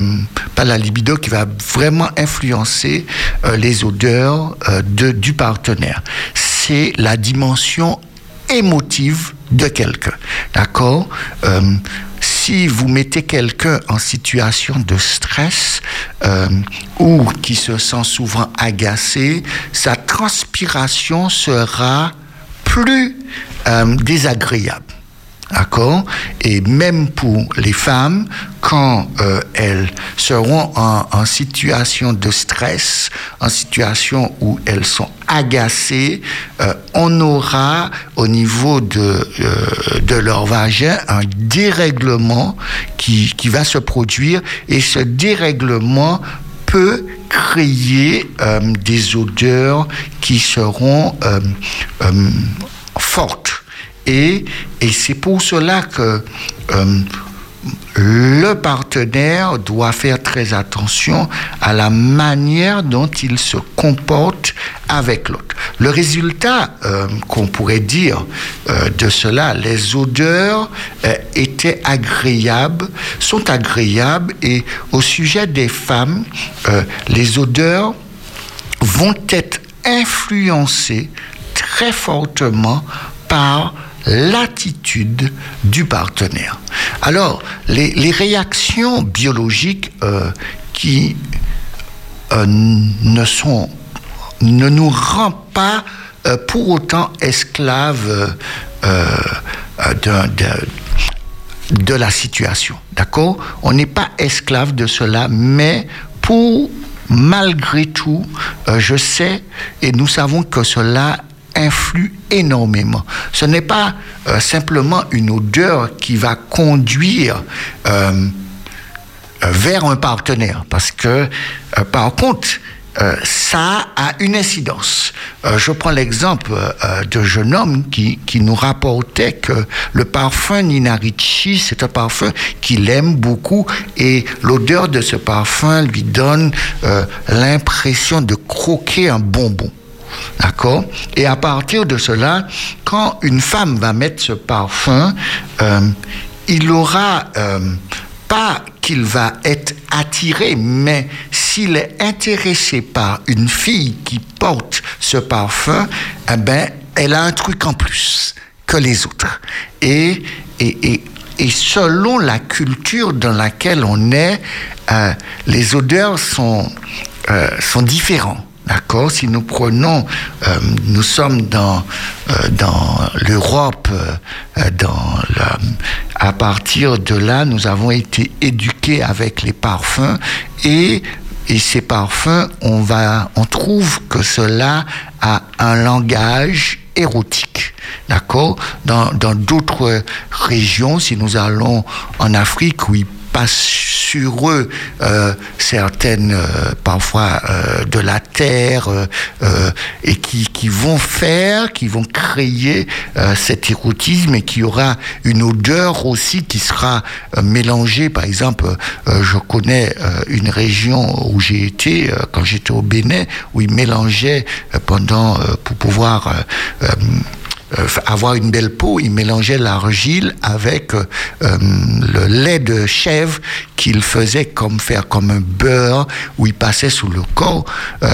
pas la libido, qui va vraiment influencer euh, les odeurs de, du partenaire. C'est la dimension émotive de quelqu'un. D'accord? Si vous mettez quelqu'un en situation de stress euh, ou qui se sent souvent agacé, sa transpiration sera plus euh, désagréable. D'accord Et même pour les femmes, quand euh, elles seront en, en situation de stress, en situation où elles sont agacées, euh, on aura au niveau de, euh, de leur vagin un dérèglement qui, qui va se produire et ce dérèglement peut créer euh, des odeurs qui seront euh, euh, fortes. Et, c'est pour cela que euh, le partenaire doit faire très attention à la manière dont il se comporte avec l'autre. Le résultat euh, qu'on pourrait dire euh, de cela, les odeurs étaient agréables, sont agréables et au sujet des femmes, les odeurs vont être influencées très fortement par l'attitude du partenaire. Alors, les, réactions biologiques euh, qui euh, ne nous rend pas euh, pour autant esclaves de la situation. D'accord? On n'est pas esclave de cela, mais pour malgré tout, je sais et nous savons que cela influe énormément. Ce n'est pas euh, simplement une odeur qui va conduire euh, euh, vers un partenaire, parce que par contre, ça a une incidence. Je prends l'exemple de jeune homme qui, nous rapportait que le parfum Nina Ricci, c'est un parfum qu'il aime beaucoup et l'odeur de ce parfum lui donne l'impression de croquer un bonbon. D'accord? Et à partir de cela, quand une femme va mettre ce parfum, euh, il aura euh, pas qu'il va être attiré, mais s'il est intéressé par une fille qui porte ce parfum, eh ben, elle a un truc en plus que les autres. Et, et, et, et selon la culture dans laquelle on est, euh, les odeurs sont, sont différentes. D'accord Si nous prenons, euh, nous sommes dans, euh, dans l'Europe, euh, à partir de là, nous avons été éduqués avec les parfums et, et ces parfums, on, va, on trouve que cela a un langage érotique. D'accord Dans d'autres régions, si nous allons en Afrique ils passe sur eux euh, certaines, euh, parfois, euh, de la terre, et qui, qui vont faire, qui vont créer cet érotisme et qui aura une odeur aussi qui sera mélangée. Par exemple, je connais une région où j'ai été, quand j'étais au Bénin, où ils mélangeaient pendant, pour pouvoir... euh, avoir une belle peau, il mélangeait l'argile avec euh, euh, le lait de chèvre qu'il faisait comme faire comme un beurre où il passait sous le corps.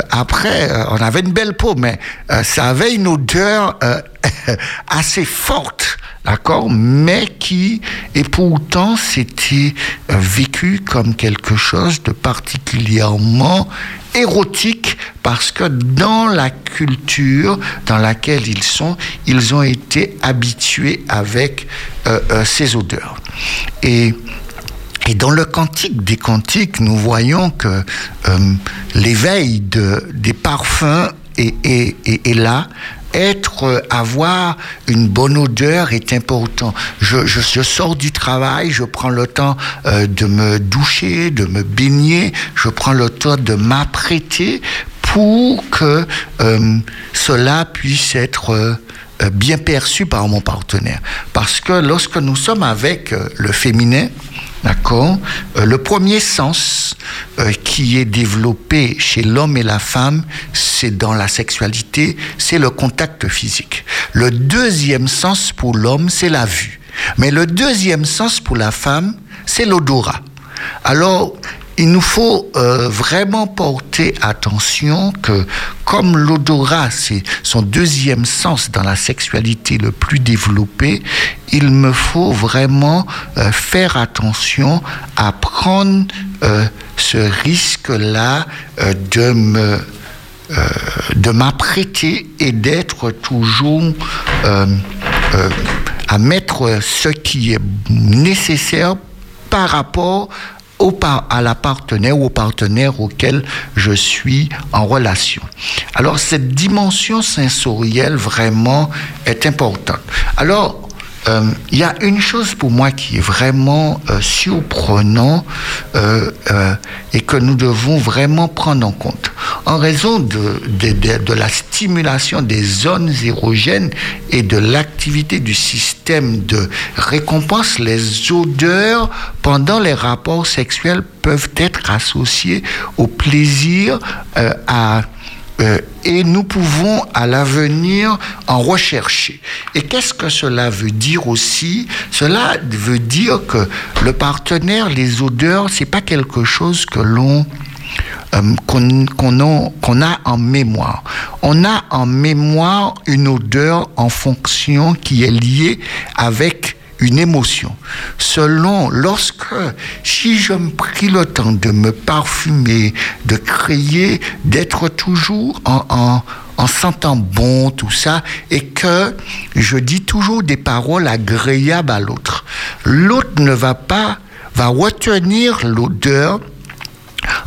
Après, on avait une belle peau, mais ça avait une odeur assez forte, d'accord, mais qui, et pourtant, c'était vécu comme quelque chose de particulièrement érotique parce que dans la culture dans laquelle ils sont, ils ont été habitués avec euh, euh, ces odeurs. Et et dans le cantique des cantiques, nous voyons que euh, l'éveil de, des parfums est, est, est, là. Être, avoir une bonne odeur est important. Je, je, sors du travail, je prends le temps de me doucher, de me baigner, je prends le temps de m'apprêter pour que euh, cela puisse être euh, bien perçu par mon partenaire. Parce que lorsque nous sommes avec euh, le féminin, D'accord Le premier sens qui est développé chez l'homme et la femme, c'est dans la sexualité, c'est le contact physique. Le deuxième sens pour l'homme, c'est la vue. Mais le deuxième sens pour la femme, c'est l'odorat. Alors, il nous faut euh, vraiment porter attention que comme l'odorat, c'est son deuxième sens dans la sexualité le plus développé, il me faut vraiment euh, faire attention à prendre euh, ce risque-là de de m'apprêter et d'être toujours à mettre ce qui est nécessaire par rapport au par- à la ou au partenaire auquel je suis en relation. Alors cette dimension sensorielle vraiment est importante. Alors euh, il y a une chose pour moi qui est vraiment euh, surprenant euh, euh, et que nous devons vraiment prendre en compte. En raison de, de, de, de la stimulation des zones érogènes et de l'activité du système de récompense, les odeurs pendant les rapports sexuels peuvent être associées au plaisir, euh, à euh, et nous pouvons à l'avenir en rechercher. Et qu'est-ce que cela veut dire aussi? Cela veut dire que le partenaire, les odeurs, c'est pas quelque chose que l'on euh, qu'on a en mémoire. On a en mémoire une odeur en fonction qui est liée avec une émotion. Selon, lorsque, si je me pris le temps de me parfumer, de créer, d'être toujours en, en, en sentant bon, tout ça, et que je dis toujours des paroles agréables à l'autre, l'autre ne va pas, va retenir l'odeur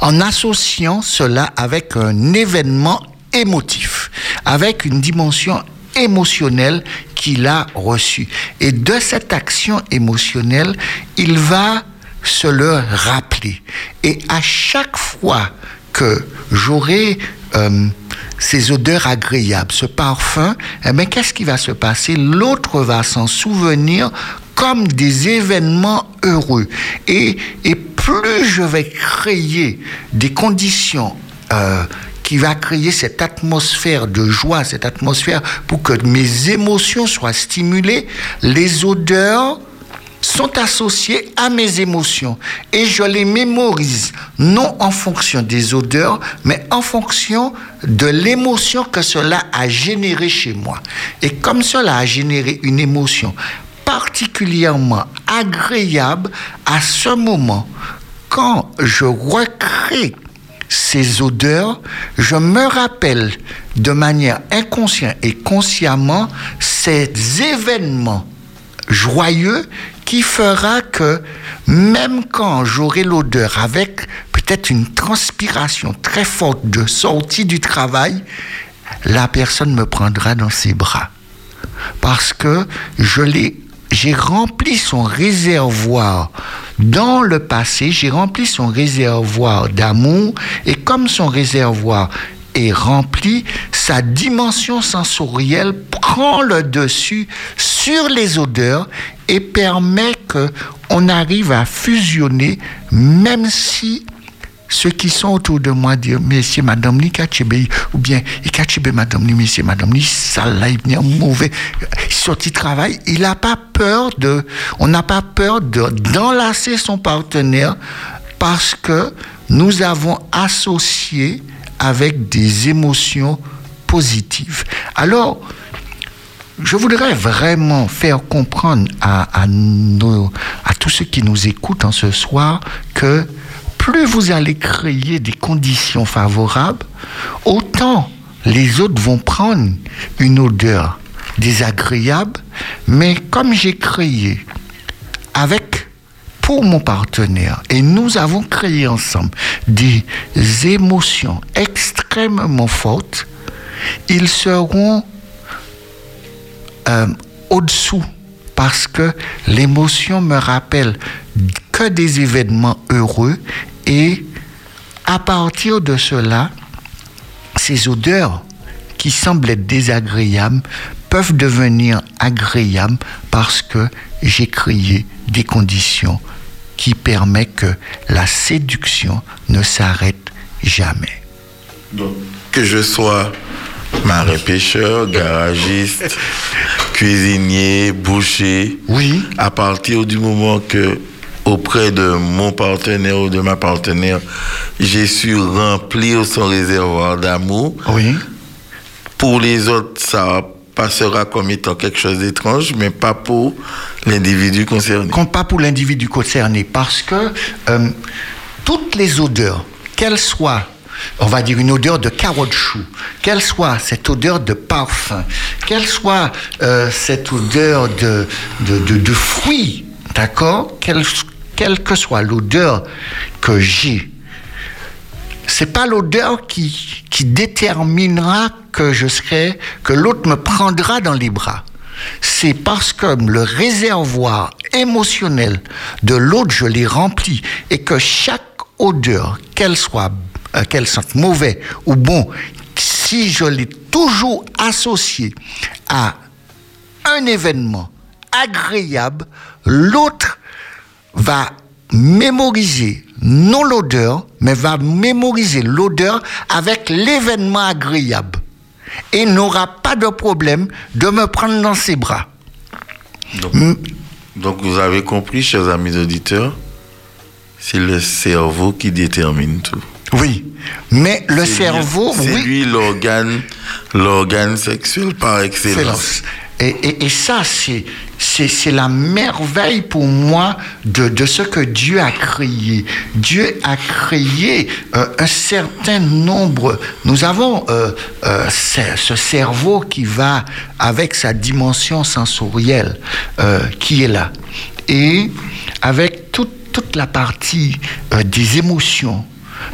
en associant cela avec un événement émotif, avec une dimension émotionnelle qu'il a reçue. Et de cette action émotionnelle, il va se le rappeler. Et à chaque fois que j'aurai euh, ces odeurs agréables, ce parfum, eh bien, qu'est-ce qui va se passer? L'autre va s'en souvenir comme des événements heureux. Et, et plus je vais créer des conditions euh, qui va créer cette atmosphère de joie, cette atmosphère pour que mes émotions soient stimulées, les odeurs sont associées à mes émotions. Et je les mémorise non en fonction des odeurs mais en fonction de l'émotion que cela a généré chez moi. Et comme cela a généré une émotion particulièrement agréable à ce moment quand je recrée ces odeurs, je me rappelle de manière inconsciente et consciemment ces événements joyeux qui fera que même quand j'aurai l'odeur avec peut-être une transpiration très forte de sortie du travail, la personne me prendra dans ses bras. Parce que je l'ai j'ai rempli son réservoir dans le passé, j'ai rempli son réservoir d'amour et comme son réservoir est rempli, sa dimension sensorielle prend le dessus sur les odeurs et permet que on arrive à fusionner même si ceux qui sont autour de moi disent Monsieur, Madame Li Kachebe, ou bien Kachebe, Madame Li, Monsieur, Madame Li, ça là, il vient mauvais. Sorti travail, il n'a pas peur de, on n'a pas peur de, d'enlacer son partenaire parce que nous avons associé avec des émotions positives. Alors, je voudrais vraiment faire comprendre à, à, nos, à tous ceux qui nous écoutent en ce soir que plus vous allez créer des conditions favorables, autant les autres vont prendre une odeur désagréable, mais comme j'ai créé avec pour mon partenaire et nous avons créé ensemble des émotions extrêmement fortes, ils seront euh, au-dessous parce que l'émotion me rappelle que des événements heureux et à partir de cela, ces odeurs qui semblent être désagréables peuvent devenir agréables parce que j'ai créé des conditions qui permettent que la séduction ne s'arrête jamais. Que je sois marin pêcheur, garagiste, cuisinier, boucher, oui. à partir du moment que auprès de mon partenaire ou de ma partenaire, j'ai su remplir son réservoir d'amour. Oui. Pour les autres, ça passera comme étant quelque chose d'étrange, mais pas pour l'individu concerné. Pas pour l'individu concerné, parce que euh, toutes les odeurs, qu'elles soient on va dire une odeur de carotte chou, quelle soit cette odeur de parfum, quelle soit euh, cette odeur de, de, de, de fruits, d'accord? Quelle, quelle que soit l'odeur que j'ai, c'est pas l'odeur qui, qui déterminera que je serai, que l'autre me prendra dans les bras. C'est parce que le réservoir émotionnel de l'autre, je l'ai rempli et que chaque odeur, qu'elle soit, euh, qu'elle sente mauvais ou bon, si je l'ai toujours associé à un événement agréable, l'autre va mémoriser non l'odeur, mais va mémoriser l'odeur avec l'événement agréable et n'aura pas de problème de me prendre dans ses bras. Donc vous avez compris, chers amis auditeurs, c'est le cerveau qui détermine tout. Oui, mais le cerveau, c'est oui. lui l'organe, l'organe sexuel par excellence. Et, et, et, ça, c'est, c'est, c'est la merveille pour moi de, de, ce que Dieu a créé. Dieu a créé euh, un certain nombre. Nous avons euh, euh, ce, ce, cerveau qui va avec sa dimension sensorielle qui est là. Et avec toute, toute la partie des émotions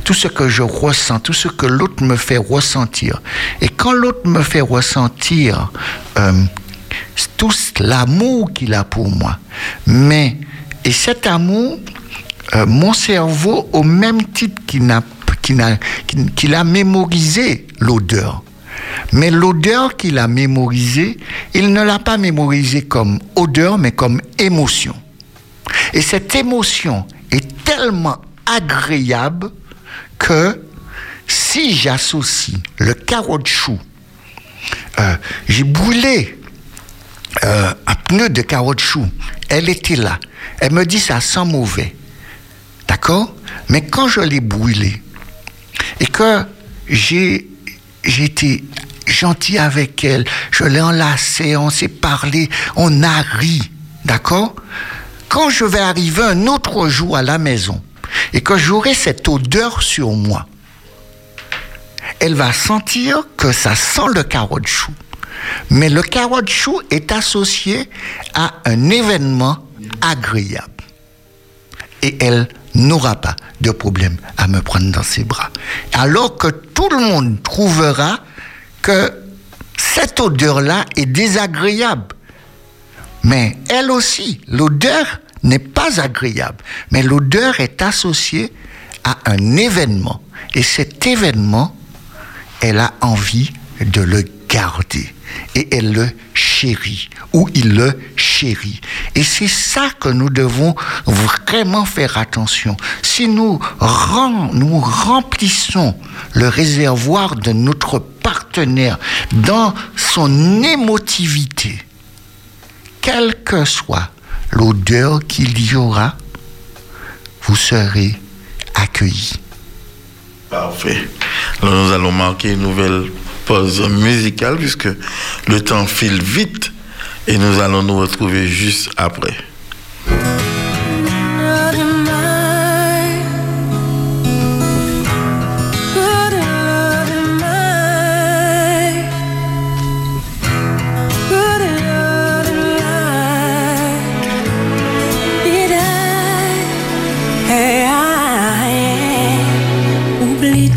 tout ce que je ressens, tout ce que l'autre me fait ressentir. Et quand l'autre me fait ressentir euh, tout l'amour qu'il a pour moi, mais, et cet amour, euh, mon cerveau, au même titre qu'il a, qu'il a, qu'il a mémorisé l'odeur, mais l'odeur qu'il a mémorisée, il ne l'a pas mémorisée comme odeur, mais comme émotion. Et cette émotion est tellement agréable que si j'associe le caoutchouc, euh, j'ai brûlé euh, un pneu de caoutchouc, elle était là, elle me dit ça sent mauvais, d'accord? Mais quand je l'ai brûlé et que j'ai été gentil avec elle, je l'ai enlacée, on s'est parlé, on a ri, d'accord? Quand je vais arriver un autre jour à la maison, et que j'aurai cette odeur sur moi, elle va sentir que ça sent le caoutchouc. Mais le caoutchouc est associé à un événement agréable. Et elle n'aura pas de problème à me prendre dans ses bras. Alors que tout le monde trouvera que cette odeur-là est désagréable. Mais elle aussi, l'odeur n'est pas agréable, mais l'odeur est associée à un événement. Et cet événement, elle a envie de le garder. Et elle le chérit, ou il le chérit. Et c'est ça que nous devons vraiment faire attention. Si nous, rem- nous remplissons le réservoir de notre partenaire dans son émotivité, quelle que soit l'odeur qu'il y aura, vous serez accueillis. Parfait. Nous allons marquer une nouvelle pause musicale puisque le temps file vite et nous allons nous retrouver juste après.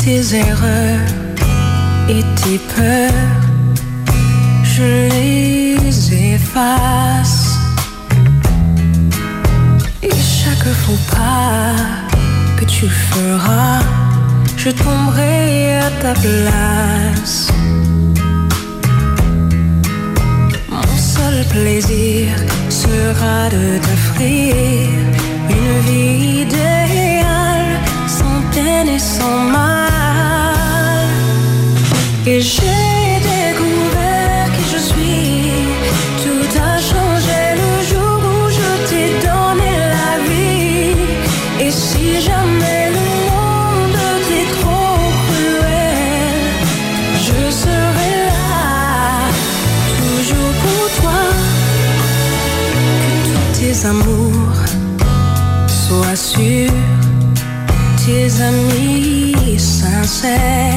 Tes erreurs et tes peurs, je les efface. Et chaque faux pas que tu feras, je tomberai à ta place. Mon seul plaisir sera de t'offrir une vie idéale, sans peine et sans mal. Et j'ai découvert qui je suis. Tout a changé le jour où je t'ai donné la vie. Et si jamais le monde t'est trop cruel, je serai là, toujours pour toi. Que tous tes amours soient sûrs, tes amis sincères.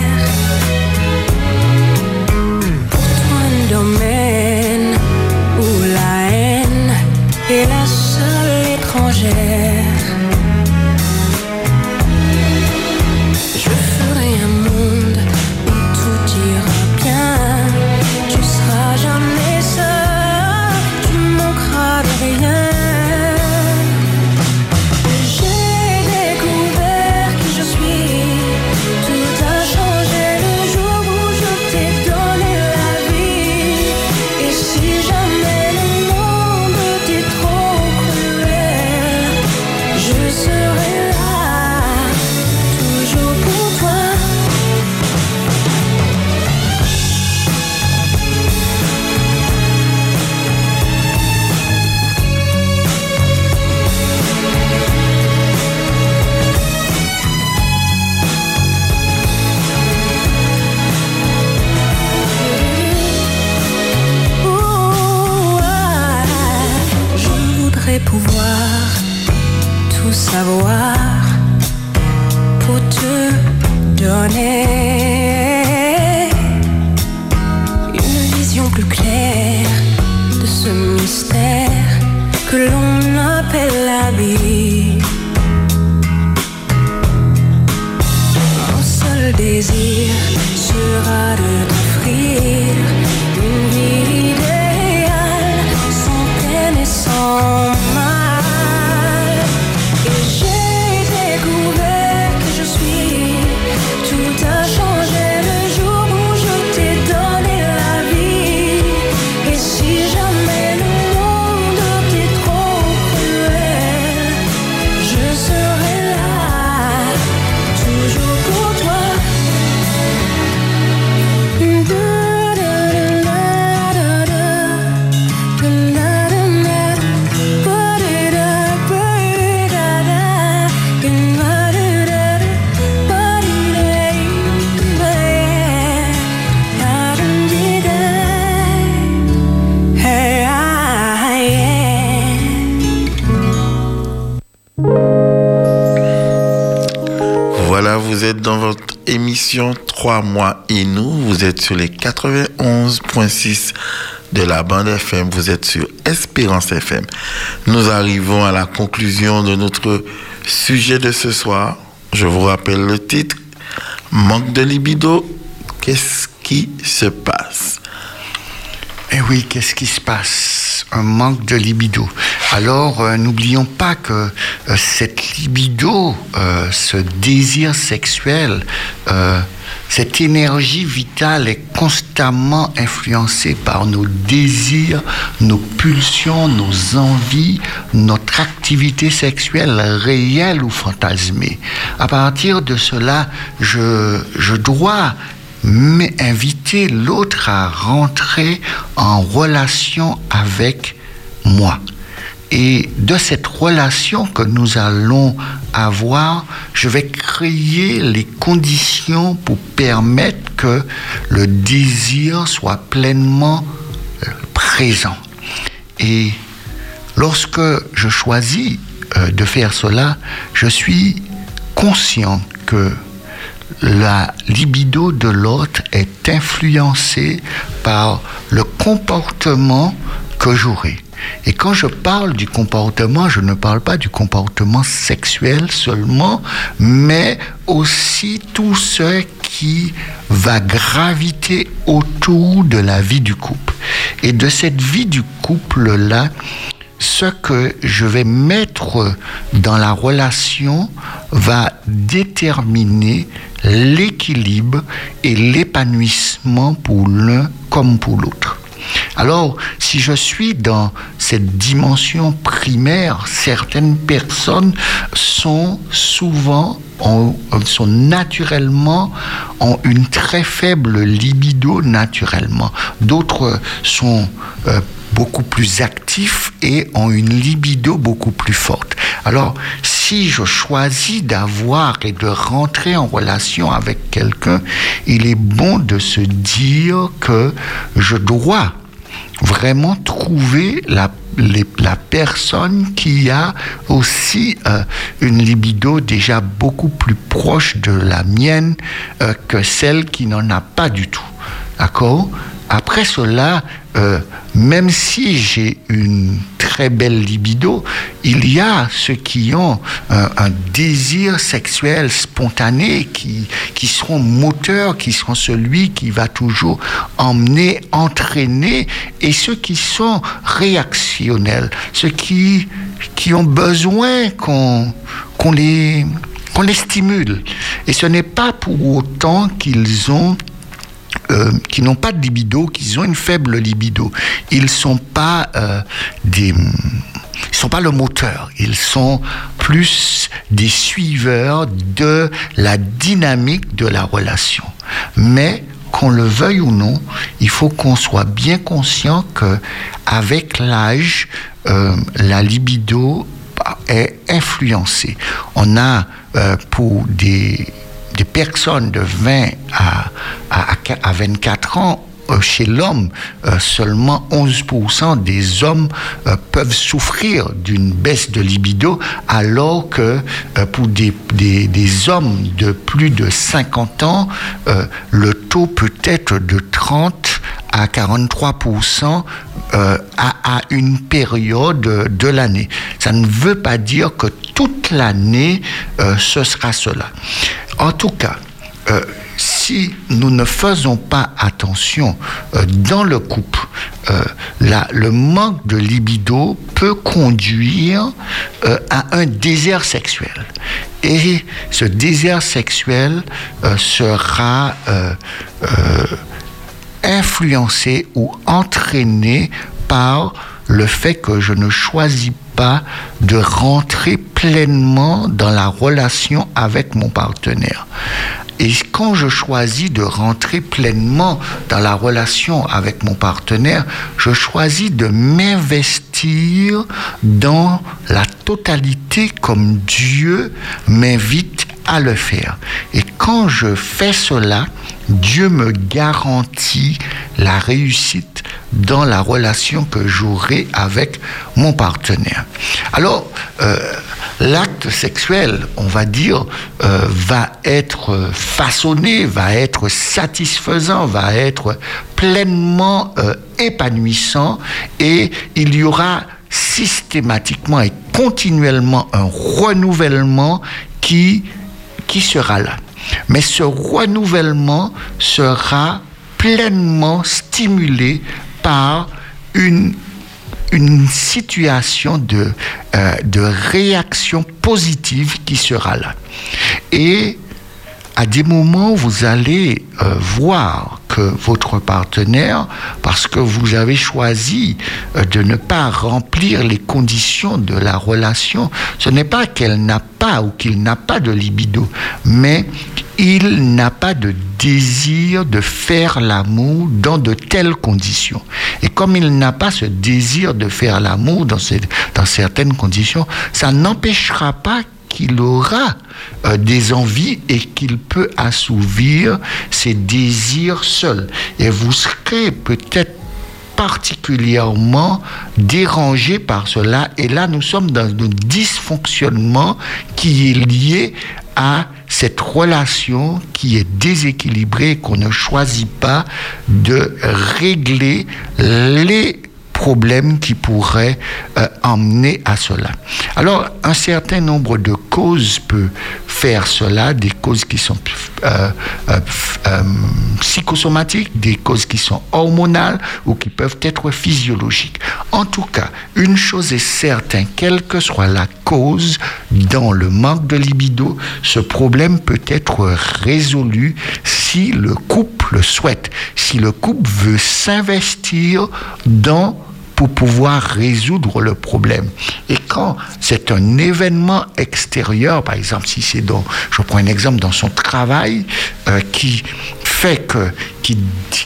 Émission 3 mois et nous. Vous êtes sur les 91.6 de la bande FM. Vous êtes sur Espérance FM. Nous arrivons à la conclusion de notre sujet de ce soir. Je vous rappelle le titre. Manque de libido. Qu'est-ce qui se passe? Eh oui, qu'est-ce qui se passe? Un manque de libido. Alors, euh, n'oublions pas que euh, cette libido, euh, ce désir sexuel, euh, cette énergie vitale est constamment influencée par nos désirs, nos pulsions, nos envies, notre activité sexuelle réelle ou fantasmée. À partir de cela, je, dois mais inviter l'autre à rentrer en relation avec moi. Et de cette relation que nous allons avoir, je vais créer les conditions pour permettre que le désir soit pleinement euh, présent. Et lorsque je choisis euh, de faire cela, je suis conscient que la libido de l'autre est influencée par le comportement que j'aurai. Et quand je parle du comportement, je ne parle pas du comportement sexuel seulement, mais aussi tout ce qui va graviter autour de la vie du couple. Et de cette vie du couple-là, ce que je vais mettre dans la relation va déterminer l'équilibre et l'épanouissement pour l'un comme pour l'autre. Alors, si je suis dans cette dimension primaire, certaines personnes sont souvent, ont- sont naturellement, ont une très faible libido naturellement. D'autres sont euh, beaucoup plus actifs et ont une libido beaucoup plus forte. Alors, je choisis d'avoir et de rentrer en relation avec quelqu'un, il est bon de se dire que je dois vraiment trouver la personne qui a aussi euh, une libido déjà beaucoup plus proche de la mienne euh, que celle qui n'en a pas du tout. D'accord? Après cela, euh, même si j'ai une très belle libido, il y a ceux qui ont euh, un désir sexuel spontané, qui, qui seront moteurs, qui seront celui qui va toujours emmener, entraîner, et ceux qui sont réactionnels, ceux qui, qui ont besoin qu'on qu'on les, qu'on les stimule. Et ce n'est pas pour autant qu'ils ont euh, qui n'ont pas de libido, qui ont une faible libido. Ils sont pas euh, des, ils sont pas le moteur. Ils sont plus des suiveurs de la dynamique de la relation. Mais qu'on le veuille ou non, il faut qu'on soit bien conscient que avec l'âge, euh, la libido est influencée. On a pour des des personnes de 20 à, à, à 24 ans, chez l'homme, euh, seulement 11% des hommes euh, peuvent souffrir d'une baisse de libido, alors que euh, pour des, des, hommes de plus de 50 ans, euh, le taux peut être de 30 à 43% euh, à, une période de l'année. Ça ne veut pas dire que toute l'année, euh, ce sera cela. En tout cas, euh, si nous ne faisons pas attention euh, dans le couple, euh, la- le manque de libido peut conduire à un désert sexuel. Et ce désert sexuel sera influencé ou entraîné par le fait que je ne choisis pas de rentrer pleinement dans la relation avec mon partenaire. Et quand je choisis de rentrer pleinement dans la relation avec mon partenaire, je choisis de m'investir dans la totalité comme Dieu m'invite à le faire. Et quand je fais cela, Dieu me garantit la réussite dans la relation que j'aurai avec mon partenaire. Alors, euh, l'acte sexuel, on va dire, euh, va être façonné, va être satisfaisant, va être pleinement euh, épanouissant et il y aura systématiquement et continuellement un renouvellement qui, qui sera là. Mais ce renouvellement sera pleinement stimulé par une situation de, euh, de réaction positive qui sera là. Et à des moments, vous allez euh, voir que votre partenaire, parce que vous avez choisi euh, de ne pas remplir les conditions de la relation, ce n'est pas qu'elle n'a pas ou qu'il n'a pas de libido, mais il n'a pas de désir de faire l'amour dans de telles conditions. Et comme il n'a pas ce désir de faire l'amour dans, dans certaines conditions, ça n'empêchera pas qu'il aura euh, des envies et qu'il peut assouvir ses désirs seul. Et vous serez peut-être particulièrement dérangé par cela. Et là, nous sommes dans un dysfonctionnement qui est lié à cette relation qui est déséquilibrée qu'on ne choisit pas de régler les problèmes qui pourraient euh, emmener à cela. Alors, un certain nombre de causes peut faire cela, des causes qui sont euh, euh, euh, psychosomatiques, des causes qui sont hormonales ou qui peuvent être physiologiques. En tout cas, une chose est certaine, quelle que soit la cause dans le manque de libido, ce problème peut être résolu si le couple le souhaite, si le couple veut s'investir dans pour pouvoir résoudre le problème. Et quand c'est un événement extérieur, par exemple, si c'est dans, je prends un exemple, dans son travail, euh, qui fait que, qui,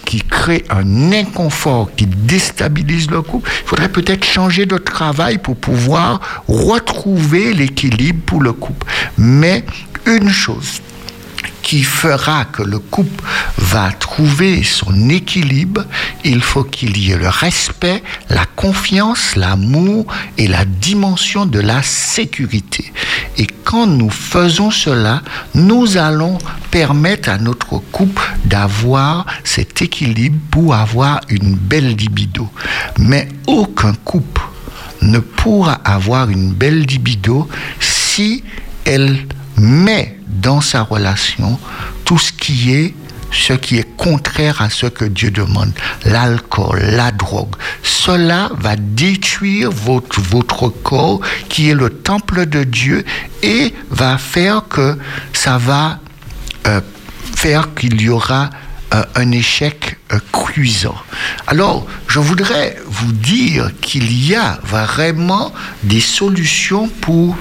qui crée un inconfort, qui déstabilise le couple, il faudrait peut-être changer de travail pour pouvoir retrouver l'équilibre pour le couple. Mais une chose, qui fera que le couple va trouver son équilibre, il faut qu'il y ait le respect, la confiance, l'amour et la dimension de la sécurité. Et quand nous faisons cela, nous allons permettre à notre couple d'avoir cet équilibre pour avoir une belle libido. Mais aucun couple ne pourra avoir une belle libido si elle met dans sa relation tout ce qui est ce qui est contraire à ce que Dieu demande, l'alcool, la drogue. Cela va détruire votre, votre corps qui est le temple de Dieu et va faire que ça va euh, faire qu'il y aura euh, un échec euh, cuisant. Alors, je voudrais vous dire qu'il y a vraiment des solutions pour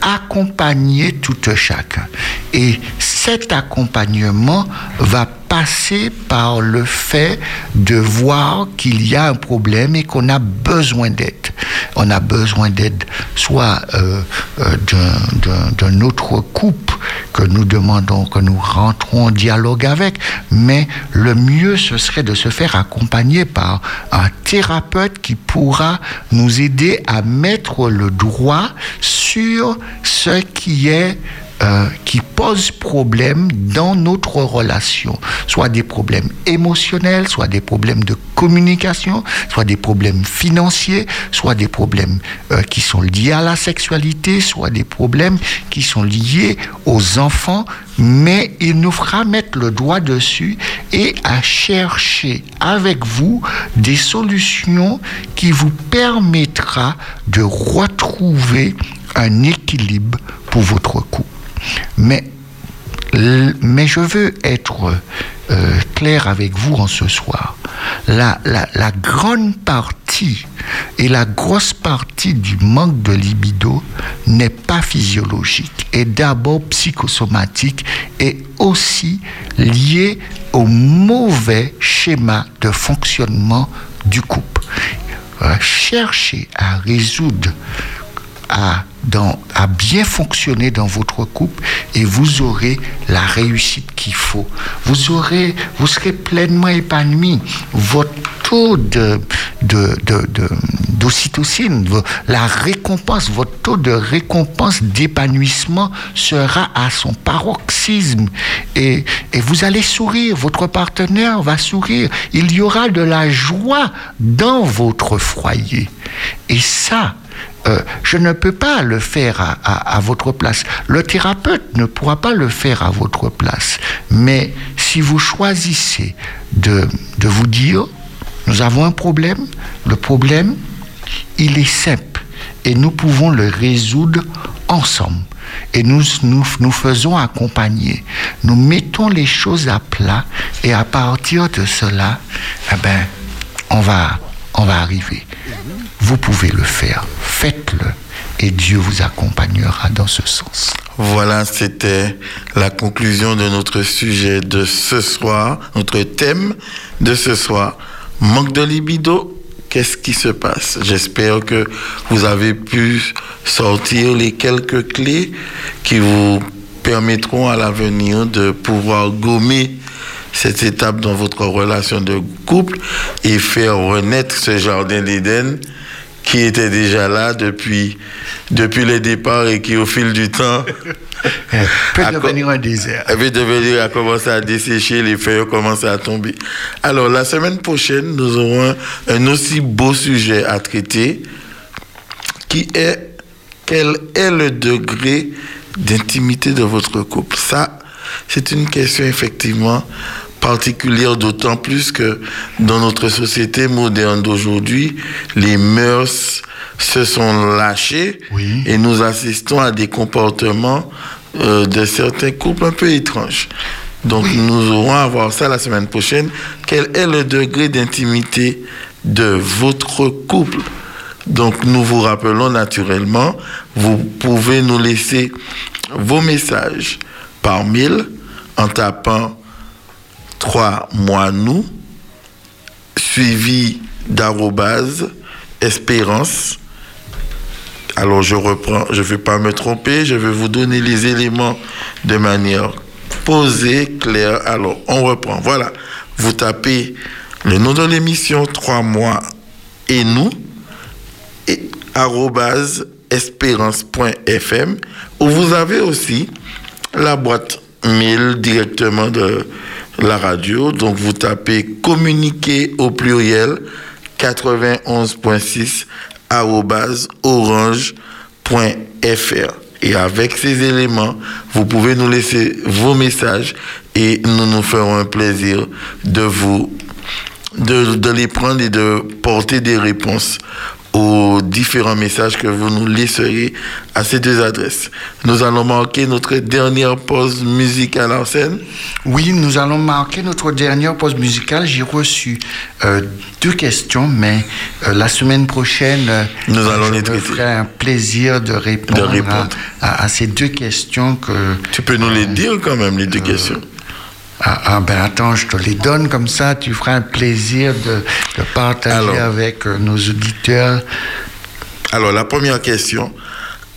accompagner tout chacun. Et cet accompagnement va passer par le fait de voir qu'il y a un problème et qu'on a besoin d'aide. On a besoin d'aide soit euh, d'un autre couple que nous demandons, que nous rentrons en dialogue avec, mais le mieux ce serait de se faire accompagner par un thérapeute qui pourra nous aider à mettre le droit sur ce qui est euh, qui pose problème dans notre relation, soit des problèmes émotionnels, soit des problèmes de communication, soit des problèmes financiers, soit des problèmes euh, qui sont liés à la sexualité, soit des problèmes qui sont liés aux enfants, mais il nous fera mettre le doigt dessus et à chercher avec vous des solutions qui vous permettra de retrouver un équilibre pour votre couple. Mais, mais je veux être euh, clair avec vous en ce soir. La, la, la grande partie et la grosse partie du manque de libido n'est pas physiologique, est d'abord psychosomatique et aussi liée au mauvais schéma de fonctionnement du couple. Euh, Cherchez à résoudre à, dans- à bien fonctionner dans votre couple et vous aurez la réussite qu'il faut. Vous, aurez, vous serez pleinement épanoui. Votre taux de, de, de, de- d'ocytocine, la récompense, votre taux de récompense d'épanouissement sera à son paroxysme et, et vous allez sourire, votre partenaire va sourire, il y aura de la joie dans votre foyer. Et ça, euh, je ne peux pas le faire à, votre place. Le thérapeute ne pourra pas le faire à votre place. Mais si vous choisissez de, de vous dire, nous avons un problème, le problème, il est simple et nous pouvons le résoudre ensemble. Et nous, nous nous faisons accompagner. Nous mettons les choses à plat et à partir de cela, eh ben, on va, on va arriver. Vous pouvez le faire. Faites-le et Dieu vous accompagnera dans ce sens. Voilà, c'était la conclusion de notre sujet de ce soir, notre thème de ce soir. Manque de libido, qu'est-ce qui se passe? J'espère que vous avez pu sortir les quelques clés qui vous permettront à l'avenir de pouvoir gommer cette étape dans votre relation de couple et faire renaître ce jardin d'Éden qui était déjà là depuis, depuis le départ et qui, au fil du temps, Peut a co- devenir un désert. avait devenir a commencé à dessécher, les feuilles ont commencé à tomber. Alors, la semaine prochaine, nous aurons un, un aussi beau sujet à traiter qui est quel est le degré d'intimité de votre couple? Ça, c'est une question effectivement particulière, d'autant plus que dans notre société moderne d'aujourd'hui, les mœurs se sont lâchées Oui. et nous assistons à des comportements euh, de certains couples un peu étranges. Donc nous aurons à voir ça la semaine prochaine. Quel est le degré d'intimité de votre couple? Donc nous vous rappelons naturellement, vous pouvez nous laisser vos messages par mail en tapant 3 mois nous suivi d'arrobase espérance alors je reprends, je ne vais pas me tromper, je vais vous donner les éléments de manière posée, claire. Alors on reprend. Voilà, vous tapez le nom de l'émission, 3 mois et nous, et espérance.fm, où vous avez aussi la boîte mail directement de la radio. Donc vous tapez communiquer au pluriel 91.6 arobase orange.fr. Et avec ces éléments, vous pouvez nous laisser vos messages et nous nous ferons un plaisir de vous de les prendre et de porter des réponses aux différents messages que vous nous laisserez à ces deux adresses. Nous allons marquer notre dernière pause musicale en scène. Oui, nous allons marquer notre dernière pause musicale. J'ai reçu euh, deux questions, mais euh, la semaine prochaine, euh, Nous allons je les me ferai un plaisir de répondre, De répondre. À, à- à ces deux questions que... Tu peux nous les dire quand même, les deux questions. Ah, ah, ben attends, je te les donne comme ça, tu feras un plaisir de, de partager Alors. avec euh, nos auditeurs. Alors, la première question.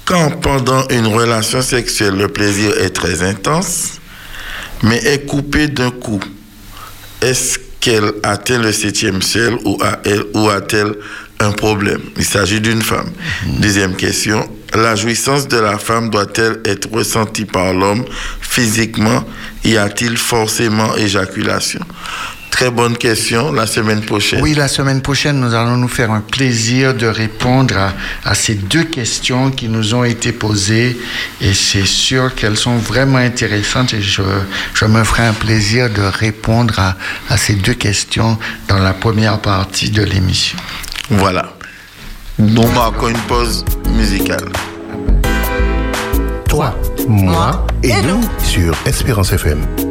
Quand pendant une relation sexuelle, le plaisir est très intense, mais est coupé d'un coup, est-ce qu'elle atteint le septième ciel ou a-t-elle un problème? Il s'agit d'une femme. Deuxième question. La jouissance de la femme doit-elle être ressentie par l'homme physiquement? Y a-t-il forcément éjaculation? Très bonne question. La semaine prochaine. Oui, la semaine prochaine, nous allons nous faire un plaisir de répondre à, à ces deux questions qui nous ont été posées et c'est sûr qu'elles sont vraiment intéressantes et je, je me ferai un plaisir de répondre à, à ces deux questions dans la première partie de l'émission. Voilà. Nous marquons une pause musicale. Toi, moi et nous sur Espérance FM.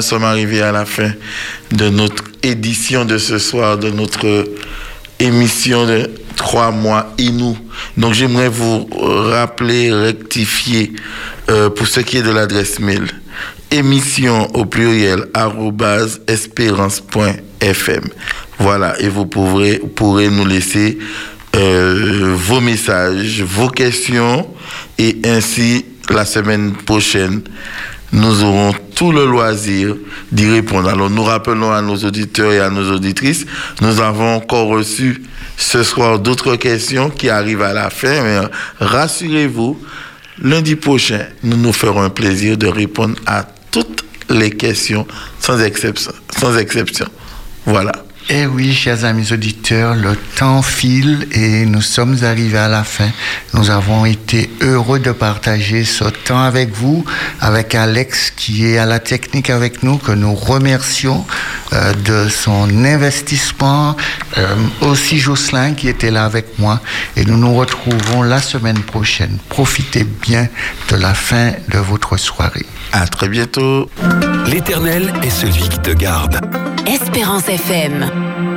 Sommes arrivés à la fin de notre édition de ce soir, de notre émission de trois mois et nous. Donc j'aimerais vous rappeler, rectifier euh, pour ce qui est de l'adresse mail. Émission au pluriel espérance.fm. Voilà, et vous pourrez, pourrez nous laisser euh, vos messages, vos questions, et ainsi la semaine prochaine, nous aurons tout le loisir d'y répondre. Alors nous rappelons à nos auditeurs et à nos auditrices, nous avons encore reçu ce soir d'autres questions qui arrivent à la fin, mais euh, rassurez-vous, lundi prochain, nous nous ferons un plaisir de répondre à toutes les questions sans exception. Sans exception. Voilà. Eh oui, chers amis auditeurs, le temps file et nous sommes arrivés à la fin. Nous avons été heureux de partager ce temps avec vous, avec Alex qui est à la technique avec nous, que nous remercions euh, de son investissement, euh, aussi Jocelyn qui était là avec moi. Et nous nous retrouvons la semaine prochaine. Profitez bien de la fin de votre soirée. À très bientôt. L'éternel est celui qui te garde. Espérance FM.